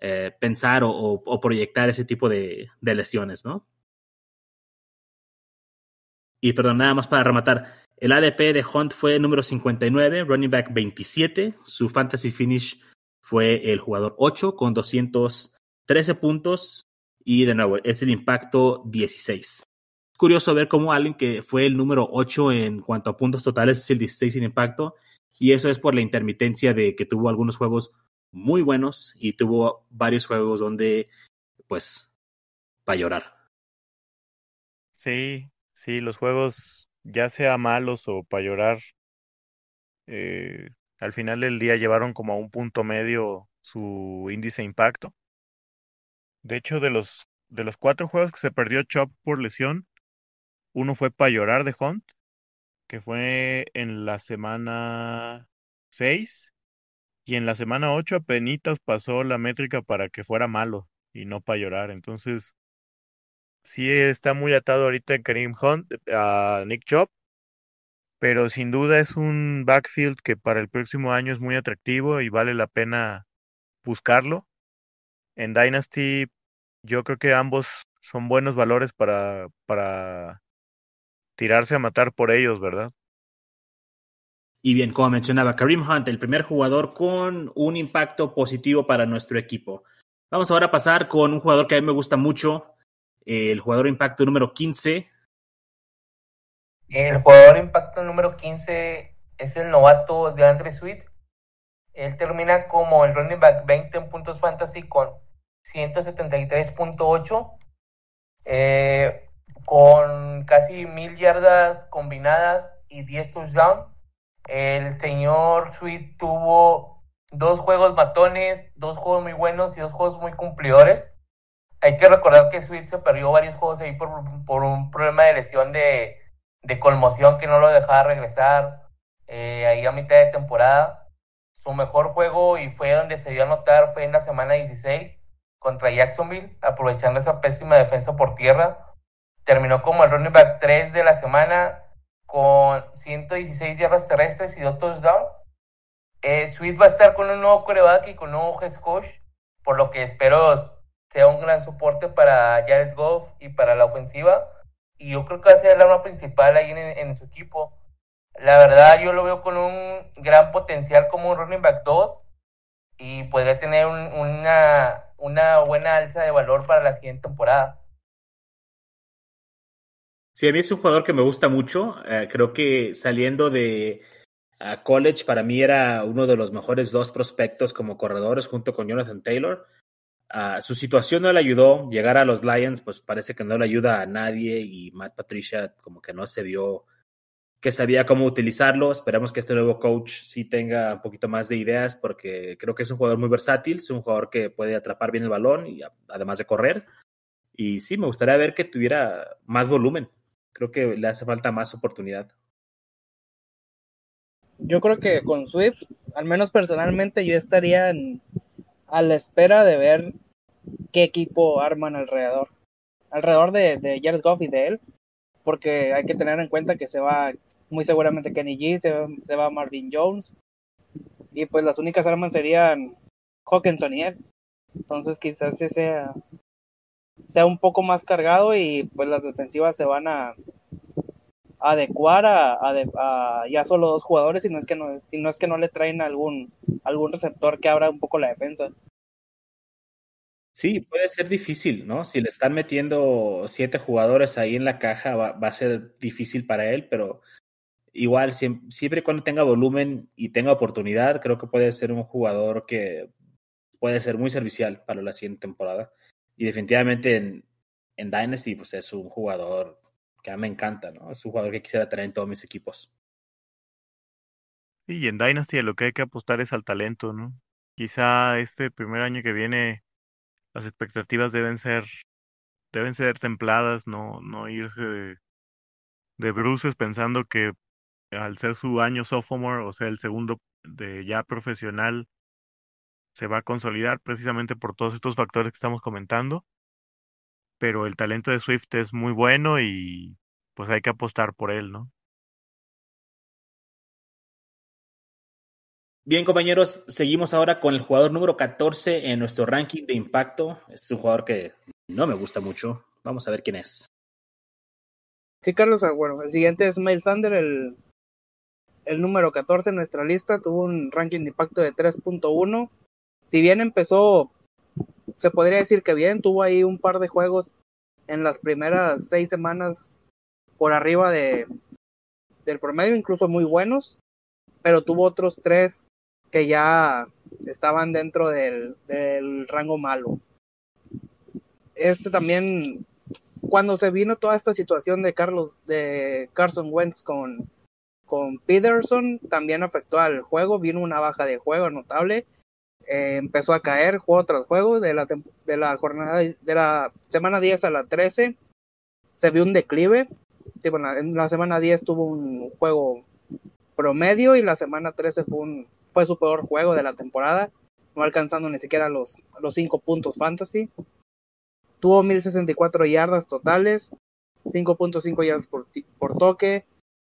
eh, pensar o, proyectar ese tipo de, de lesiones, ¿no? Y perdón, nada más para rematar. El ADP de Hunt fue número 59, running back 27. Su fantasy finish fue el jugador 8 con 213 puntos. Y de nuevo, es el impacto 16. Curioso ver cómo alguien que fue el número 8 en cuanto a puntos totales es el 16 sin impacto. Y eso es por la intermitencia de que tuvo algunos juegos muy buenos y tuvo varios juegos donde, pues, para llorar. Sí, sí, los juegos ya sea malos o para llorar, eh, al final del día llevaron como a un punto medio su índice de impacto. De hecho, de los, de los cuatro juegos que se perdió Chop por lesión, uno fue para llorar de Hunt, que fue en la semana 6, y en la semana 8 apenas pasó la métrica para que fuera malo y no para llorar. Entonces, sí está muy atado ahorita en Kareem Hunt a Nick Chop, pero sin duda es un backfield que para el próximo año es muy atractivo y vale la pena buscarlo. En Dynasty yo creo que ambos son buenos valores para, para tirarse a matar por ellos, ¿verdad? Y bien, como mencionaba, Kareem Hunt, el primer jugador con un impacto positivo para nuestro equipo. Vamos ahora a pasar con un jugador que a mí me gusta mucho, el jugador impacto número 15. El jugador impacto número 15 es el novato de Andre Sweet. Él termina como el running back 20 en puntos fantasy con 173.8, eh, con casi mil yardas combinadas y 10 touchdowns. El señor Sweet tuvo dos juegos matones, dos juegos muy buenos y dos juegos muy cumplidores. Hay que recordar que Sweet se perdió varios juegos ahí por, por un problema de lesión de, de, conmoción que no lo dejaba regresar eh, ahí a mitad de temporada. Su mejor juego y fue donde se dio a notar fue en la semana 16 contra Jacksonville, aprovechando esa pésima defensa por tierra. Terminó como el running back 3 de la semana con 116 yardas terrestres y dos touchdowns. Eh, Sweet va a estar con un nuevo coreback y con un nuevo head coach, por lo que espero sea un gran soporte para Jared Goff y para la ofensiva. Y yo creo que va a ser el arma principal ahí en, su equipo. La verdad, yo lo veo con un gran potencial como un running back 2 y podría tener una, una buena alza de valor para la siguiente temporada. Sí, a mí es un jugador que me gusta mucho. Eh, creo que saliendo de college, para mí era uno de los mejores dos prospectos como corredores junto con Jonathan Taylor. Uh, su situación no le ayudó. Llegar a los Lions, pues parece que no le ayuda a nadie y Matt Patricia como que no se vio que sabía cómo utilizarlo. Esperamos que este nuevo coach sí tenga un poquito más de ideas porque creo que es un jugador muy versátil, es un jugador que puede atrapar bien el balón y además de correr. Y sí, me gustaría ver que tuviera más volumen. Creo que le hace falta más oportunidad. Yo creo que con Swift, al menos personalmente, yo estaría en, a la espera de ver qué equipo arman alrededor. Alrededor de, de Jared Goff y de él, porque hay que tener en cuenta que se va muy seguramente Kenny G, se, va Marvin Jones, y pues las únicas armas serían Hawkinson y él. Entonces quizás ese sea, sea un poco más cargado y pues las defensivas se van a, adecuar a, ya solo dos jugadores, si no es que no, no es que no le traen algún, algún receptor que abra un poco la defensa. Sí, puede ser difícil, ¿no? Si le están metiendo siete jugadores ahí en la caja, va, a ser difícil para él, pero igual, siempre, siempre, cuando tenga volumen y tenga oportunidad, creo que puede ser un jugador que puede ser muy servicial para la siguiente temporada. Y definitivamente en, Dynasty, pues es un jugador que a mí me encanta, ¿no? Es un jugador que quisiera tener en todos mis equipos. Y en Dynasty lo que hay que apostar es al talento, ¿no? Quizá este primer año que viene las expectativas deben ser deben ser templadas, no no irse de, de bruces pensando que al ser su año sophomore, o sea, el segundo de ya profesional, se va a consolidar precisamente por todos estos factores que estamos comentando pero el talento de Swift es muy bueno y pues hay que apostar por él, ¿no? Bien, compañeros, seguimos ahora con el jugador número 14 en nuestro ranking de impacto. Este es un jugador que no me gusta mucho. Vamos a ver quién es. Sí, Carlos, ah, bueno, el siguiente es Miles Sander, el, el número 14 en nuestra lista. Tuvo un ranking de impacto de 3.1. Si bien empezó se podría decir que bien, tuvo ahí un par de juegos en las primeras seis semanas por arriba de del promedio, incluso muy buenos, pero tuvo otros tres que ya estaban dentro del, rango malo. Este también, cuando se vino toda esta situación de Carlos, de Carson Wentz con, con Peterson, también afectó al juego, vino una baja de juego notable eh, empezó a caer juego tras juego de la, de la jornada de la semana 10 a la 13 se vio un declive. En la semana 10 tuvo un juego promedio y la semana 13 fue un fue su peor juego de la temporada no alcanzando ni siquiera los los 5 puntos fantasy. Tuvo 1064 yardas totales 5.5 yardas por, por toque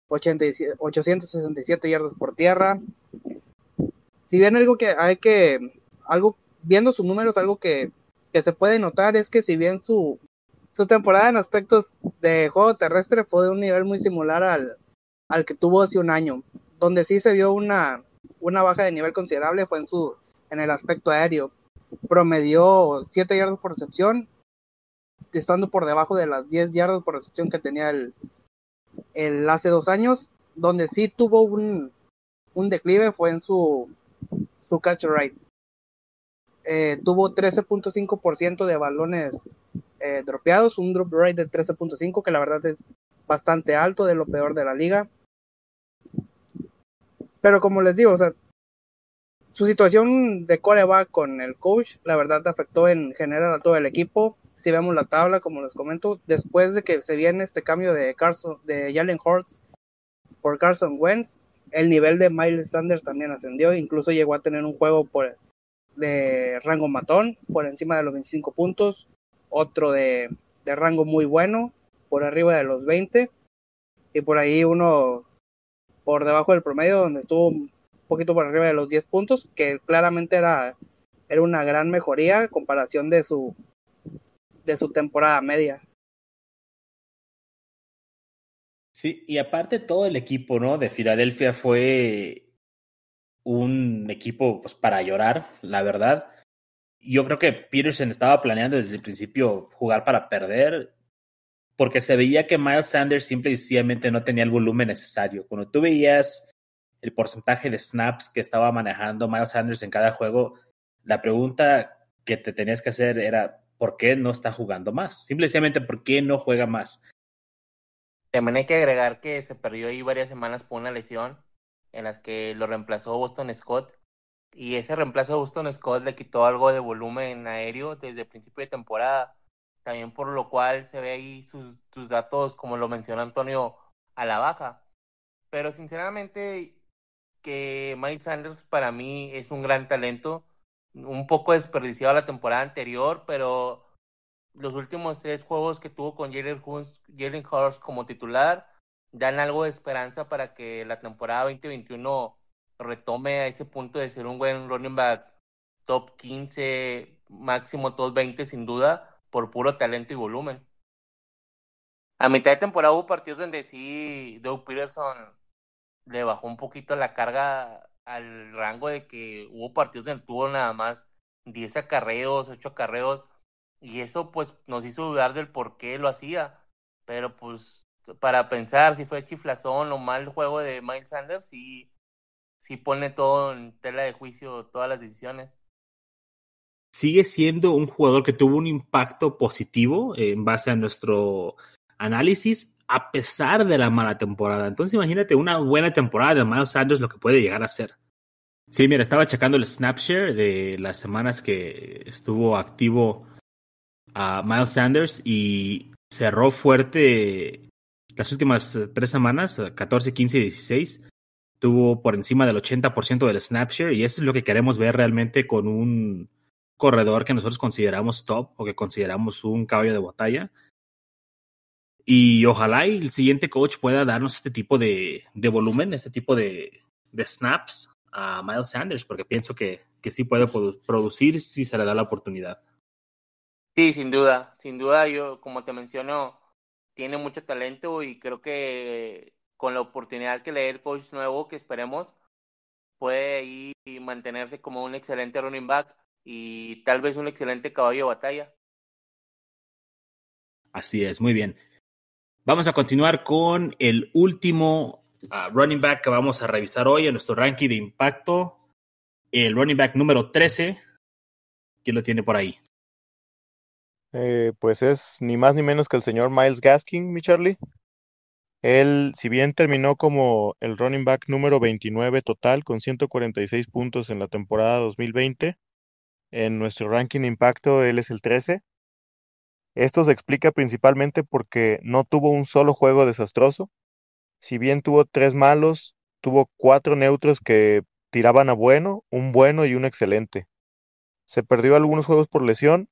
867 yardas por tierra si bien algo que hay que, algo, viendo sus números, algo que, que se puede notar es que si bien su, su temporada en aspectos de juego terrestre fue de un nivel muy similar al, al que tuvo hace un año. donde sí se vio una, una baja de nivel considerable fue en su en el aspecto aéreo. Promedió 7 yardas por recepción, estando por debajo de las 10 yardas por recepción que tenía el, el hace dos años, donde sí tuvo un, un declive fue en su, su catch rate. Eh, tuvo 13.5% de balones eh, dropeados, un drop rate de 13.5 que la verdad es bastante alto, de lo peor de la liga. Pero como les digo, su situación de coreback con el coach, la verdad afectó en general a todo el equipo. Si vemos la tabla, como les comento, después de que se viene este cambio de Carson, de Jalen Hurts por Carson Wentz, el nivel de Miles Sanders también ascendió, incluso llegó a tener un juego por, de rango matón, por encima de los 25 puntos, otro de, rango muy bueno, por arriba de los 20, y por ahí uno por debajo del promedio, donde estuvo un poquito por arriba de los 10 puntos, que claramente era, era una gran mejoría en comparación de su, de su temporada media. Sí, y aparte todo el equipo, ¿no? De Filadelfia fue un equipo pues, para llorar, la verdad. Yo creo que Peterson estaba planeando desde el principio jugar para perder porque se veía que Miles Sanders simple y sencillamente no tenía el volumen necesario. Cuando tú veías el porcentaje de snaps que estaba manejando Miles Sanders en cada juego, la pregunta que te tenías que hacer era, ¿por qué no está jugando más? Simplemente, ¿por qué no juega más? También hay que agregar que se perdió ahí varias semanas por una lesión en las que lo reemplazó Boston Scott. Y ese reemplazo de Boston Scott le quitó algo de volumen aéreo desde el principio de temporada también por lo cual se ve ahí sus, datos, como lo menciona Antonio, a la baja. Pero sinceramente, que Miles Sanders para mí es un gran talento, un poco desperdiciado la temporada anterior, pero los últimos tres juegos que tuvo con Jalen Hurst como titular dan algo de esperanza para que la temporada 2021 retome a ese punto de ser un buen running back top 15, máximo top 20 sin duda, por puro talento y volumen. A mitad de temporada hubo partidos donde sí Doug Peterson le bajó un poquito la carga al rango de que hubo partidos donde tuvo nada más 10 acarreos, 8 acarreos, y eso pues nos hizo dudar del por qué lo hacía. Pero pues para pensar si fue chiflazón o mal juego de Miles Sanders, sí, pone todo en tela de juicio todas las decisiones sigue siendo un jugador que tuvo un impacto positivo en base a nuestro análisis, a pesar de la mala temporada. Entonces, imagínate una buena temporada de Miles Sanders, lo que puede llegar a ser. Sí, mira, estaba checando el snapshare de las semanas que estuvo activo a Miles Sanders y cerró fuerte las últimas tres semanas, 14, 15 y 16. Tuvo por encima del 80% del snapshare y eso es lo que queremos ver realmente con un corredor que nosotros consideramos top o que consideramos un caballo de batalla. Y ojalá el siguiente coach pueda darnos este tipo de, de volumen, este tipo de, de, snaps a Miles Sanders, porque pienso que, que sí puede producir si se le da la oportunidad. Sí, sin duda, sin duda, yo como te menciono, tiene mucho talento y creo que con la oportunidad que le dé el coach nuevo que esperemos, puede mantenerse como un excelente running back y tal vez un excelente caballo de batalla. Así es, muy bien. Vamos a continuar con el último uh, running back que vamos a revisar hoy en nuestro ranking de impacto. El running back número 13. ¿Quién lo tiene por ahí? Eh, pues es ni más ni menos que el señor Miles Gaskin, mi Charlie. Él, si bien terminó como el running back número 29 total, con 146 puntos en la temporada 2020, en nuestro ranking impacto, él es el 13. Esto se explica principalmente porque no tuvo un solo juego desastroso. Si bien tuvo tres malos, tuvo cuatro neutros que tiraban a bueno, un bueno y un excelente. Se perdió algunos juegos por lesión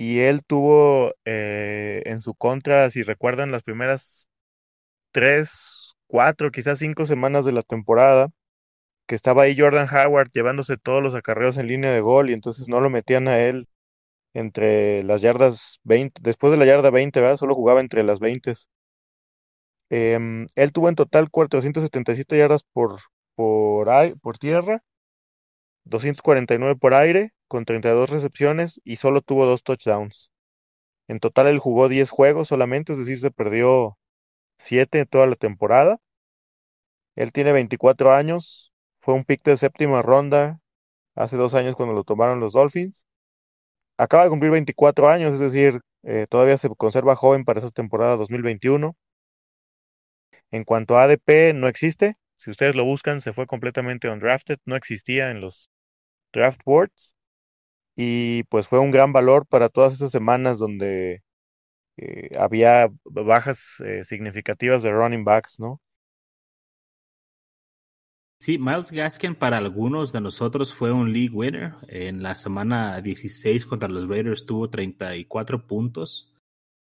y él tuvo eh, en su contra, si recuerdan, las primeras tres, cuatro, quizás cinco semanas de la temporada, que estaba ahí Jordan Howard llevándose todos los acarreos en línea de gol y entonces no lo metían a él entre las yardas 20, después de la yarda 20, ¿verdad? Solo jugaba entre las 20. Em, él tuvo en total 477 yardas por, por, por tierra, 249 por aire, con 32 recepciones y solo tuvo dos touchdowns. En total él jugó 10 juegos solamente, es decir, se perdió 7 en toda la temporada. Él tiene 24 años, fue un pick de séptima ronda hace dos años cuando lo tomaron los Dolphins. Acaba de cumplir 24 años, es decir, eh, todavía se conserva joven para esa temporada 2021. En cuanto a ADP, no existe. Si ustedes lo buscan, se fue completamente undrafted, no existía en los draft boards. Y pues fue un gran valor para todas esas semanas donde eh, había bajas eh, significativas de running backs, ¿no? Sí, Miles Gaskin para algunos de nosotros fue un league winner. En la semana 16 contra los Raiders tuvo 34 puntos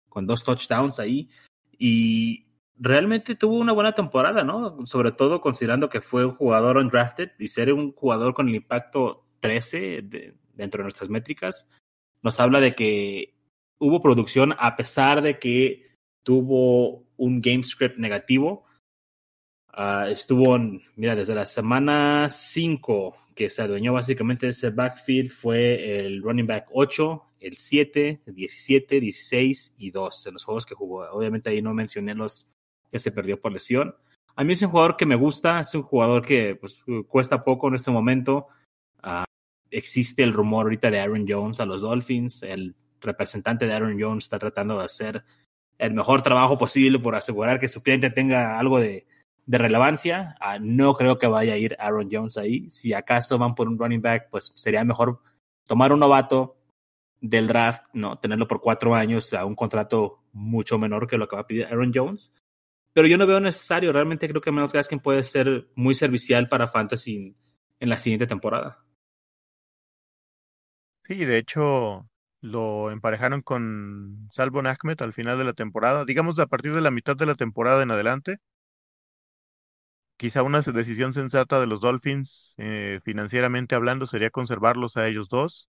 con dos touchdowns ahí y realmente tuvo una buena temporada, ¿no? Sobre todo considerando que fue un jugador undrafted y ser un jugador con el impacto 13 dentro de nuestras métricas nos habla de que hubo producción a pesar de que tuvo un game script negativo Uh, estuvo, en, mira, desde la semana 5 que se adueñó básicamente de ese backfield fue el running back 8, el 7, el 17, 16 y 2 en los juegos que jugó. Obviamente ahí no mencioné los que se perdió por lesión. A mí es un jugador que me gusta, es un jugador que pues, cuesta poco en este momento. Existe el rumor ahorita de Aaron Jones a los Dolphins. El representante de Aaron Jones está tratando de hacer el mejor trabajo posible por asegurar que su cliente tenga algo de, relevancia. Uh, no creo que vaya a ir Aaron Jones ahí. Si acaso van por un running back, pues sería mejor tomar un novato del draft, ¿no? Tenerlo por cuatro años a un contrato mucho menor que lo que va a pedir Aaron Jones. Pero yo no veo necesario. Realmente creo que Miles Gaskin puede ser muy servicial para Fantasy en la siguiente temporada. Sí, de hecho, lo emparejaron con Salvo Ahmed al final de la temporada. Digamos, a partir de la mitad de la temporada en adelante, quizá una decisión sensata de los Dolphins, eh, financieramente hablando, sería conservarlos a ellos dos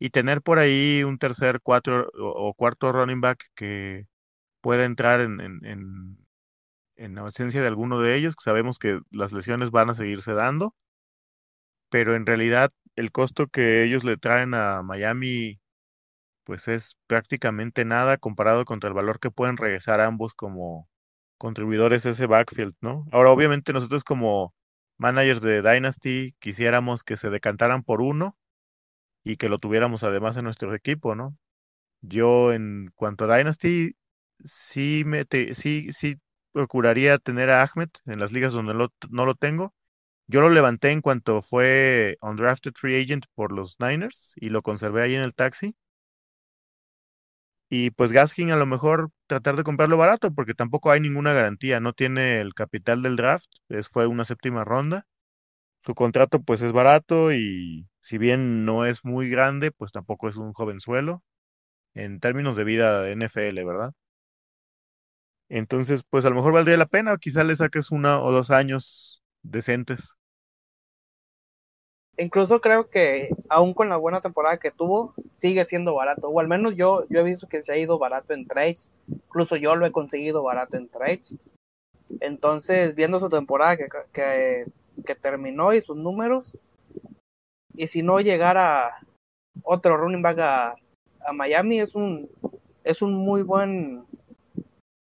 y tener por ahí un tercer, cuatro o, cuarto running back que pueda entrar en, en, en, en ausencia de alguno de ellos, que sabemos que las lesiones van a seguirse dando, pero en realidad el costo que ellos le traen a Miami pues es prácticamente nada comparado contra el valor que pueden regresar ambos como, contribuidores ese backfield, ¿no? Ahora, obviamente nosotros como managers de Dynasty quisiéramos que se decantaran por uno y que lo tuviéramos además en nuestro equipo, ¿no? Yo en cuanto a Dynasty sí me sí sí procuraría tener a Ahmed en las ligas donde no lo tengo. Yo lo levanté en cuanto fue undrafted free agent por los Niners y lo conservé ahí en el taxi. Y pues Gaskin a lo mejor tratar de comprarlo barato porque tampoco hay ninguna garantía, no tiene el capital del draft, es, fue una séptima ronda. Su contrato pues es barato y si bien no es muy grande, pues tampoco es un jovenzuelo en términos de vida NFL, ¿verdad? Entonces, pues a lo mejor valdría la pena, quizá le saques una o dos años decentes. Incluso creo que aún con la buena temporada que tuvo, sigue siendo barato. O al menos yo, yo he visto que se ha ido barato en trades. Incluso yo lo he conseguido barato en trades. Entonces, viendo su temporada que, que, que terminó y sus números, y si no llegara otro running back a, a Miami, es un, es un muy buen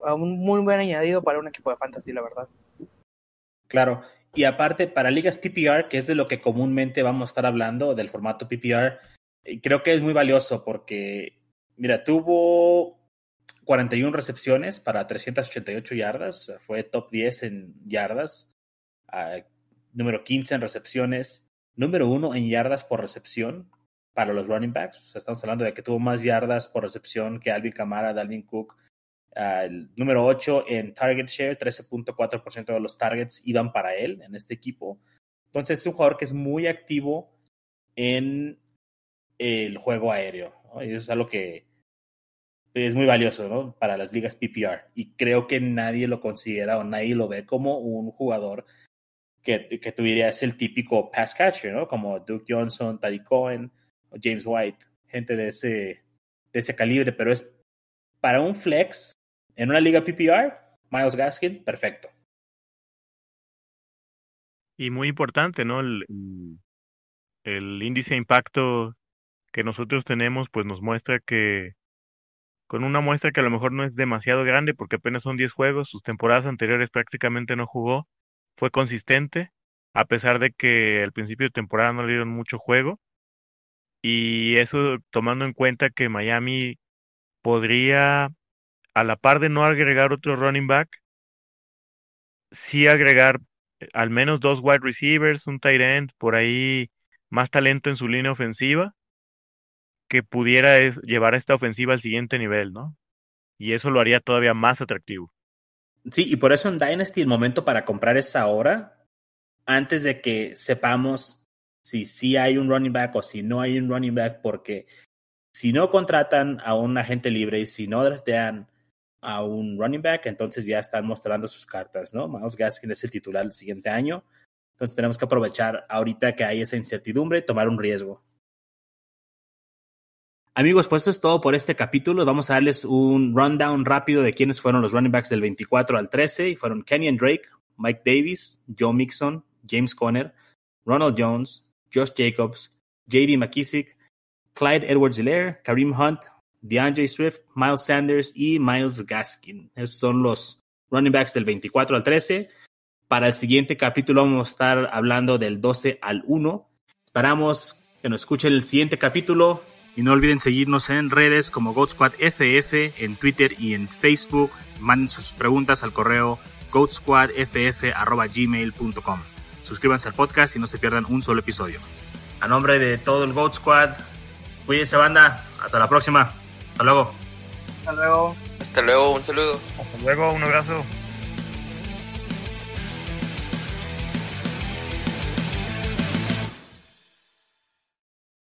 un muy buen añadido para un equipo de fantasy, la verdad. Claro, y aparte, para ligas PPR, que es de lo que comúnmente vamos a estar hablando, del formato PPR, eh, creo que es muy valioso porque, mira, tuvo 41 recepciones para 388 yardas, fue top 10 en yardas, uh, número 15 en recepciones, número 1 en yardas por recepción para los running backs. O sea, estamos hablando de que tuvo más yardas por recepción que Alvin Kamara, Dalvin Cook, el número 8 en target share, 13.4% de los targets iban para él en este equipo. Entonces es un jugador que es muy activo en el juego aéreo. Eso es algo que es muy valioso ¿no? para las ligas PPR. Y creo que nadie lo considera o nadie lo ve como un jugador que, que tuviera el típico pass catcher, ¿no? como Duke Johnson, Tariq Cohen James White, gente de ese, de ese calibre. Pero es para un flex en una liga PPR, Miles Gaskin, perfecto. Y muy importante, ¿no? El, el índice de impacto que nosotros tenemos, pues nos muestra que con una muestra que a lo mejor no es demasiado grande porque apenas son 10 juegos, sus temporadas anteriores prácticamente no jugó, fue consistente, a pesar de que al principio de temporada no le dieron mucho juego. Y eso tomando en cuenta que Miami podría, a la par de no agregar otro running back, sí agregar eh, al menos dos wide receivers, un tight end, por ahí más talento en su línea ofensiva que pudiera llevar a esta ofensiva al siguiente nivel, ¿no? Y eso lo haría todavía más atractivo. Sí, y por eso en Dynasty el momento para comprar es ahora, antes de que sepamos si sí hay un running back o si no hay un running back, porque si no contratan a un agente libre y si no draftean a un running back, entonces ya están mostrando sus cartas, ¿no? Miles Gaskin es el titular el siguiente año. Entonces tenemos que aprovechar ahorita que hay esa incertidumbre y tomar un riesgo. Amigos, pues eso es todo por este capítulo. Vamos a darles un rundown rápido de quiénes fueron los running backs del 24 al 13. Y fueron Kenyon Drake, Mike Davis, Joe Mixon, James Conner, Ronald Jones, Josh Jacobs, JD McKissick, Clyde Edwards-Hilaire, Kareem Hunt, DeAndre Swift, Miles Sanders y Miles Gaskin. Esos son los running backs del 24 al 13. Para el siguiente capítulo vamos a estar hablando del 12 al 1. Esperamos que nos escuchen el siguiente capítulo. Y no olviden seguirnos en redes como Goat Squad FF, en Twitter y en Facebook. Manden sus preguntas al correo goatsquadff.gmail.com. Suscríbanse al podcast y no se pierdan un solo episodio. A nombre de todo el Goat Squad, cuídense banda. Hasta la próxima. Hasta luego. Hasta luego. Hasta luego, un saludo. Hasta luego, un abrazo.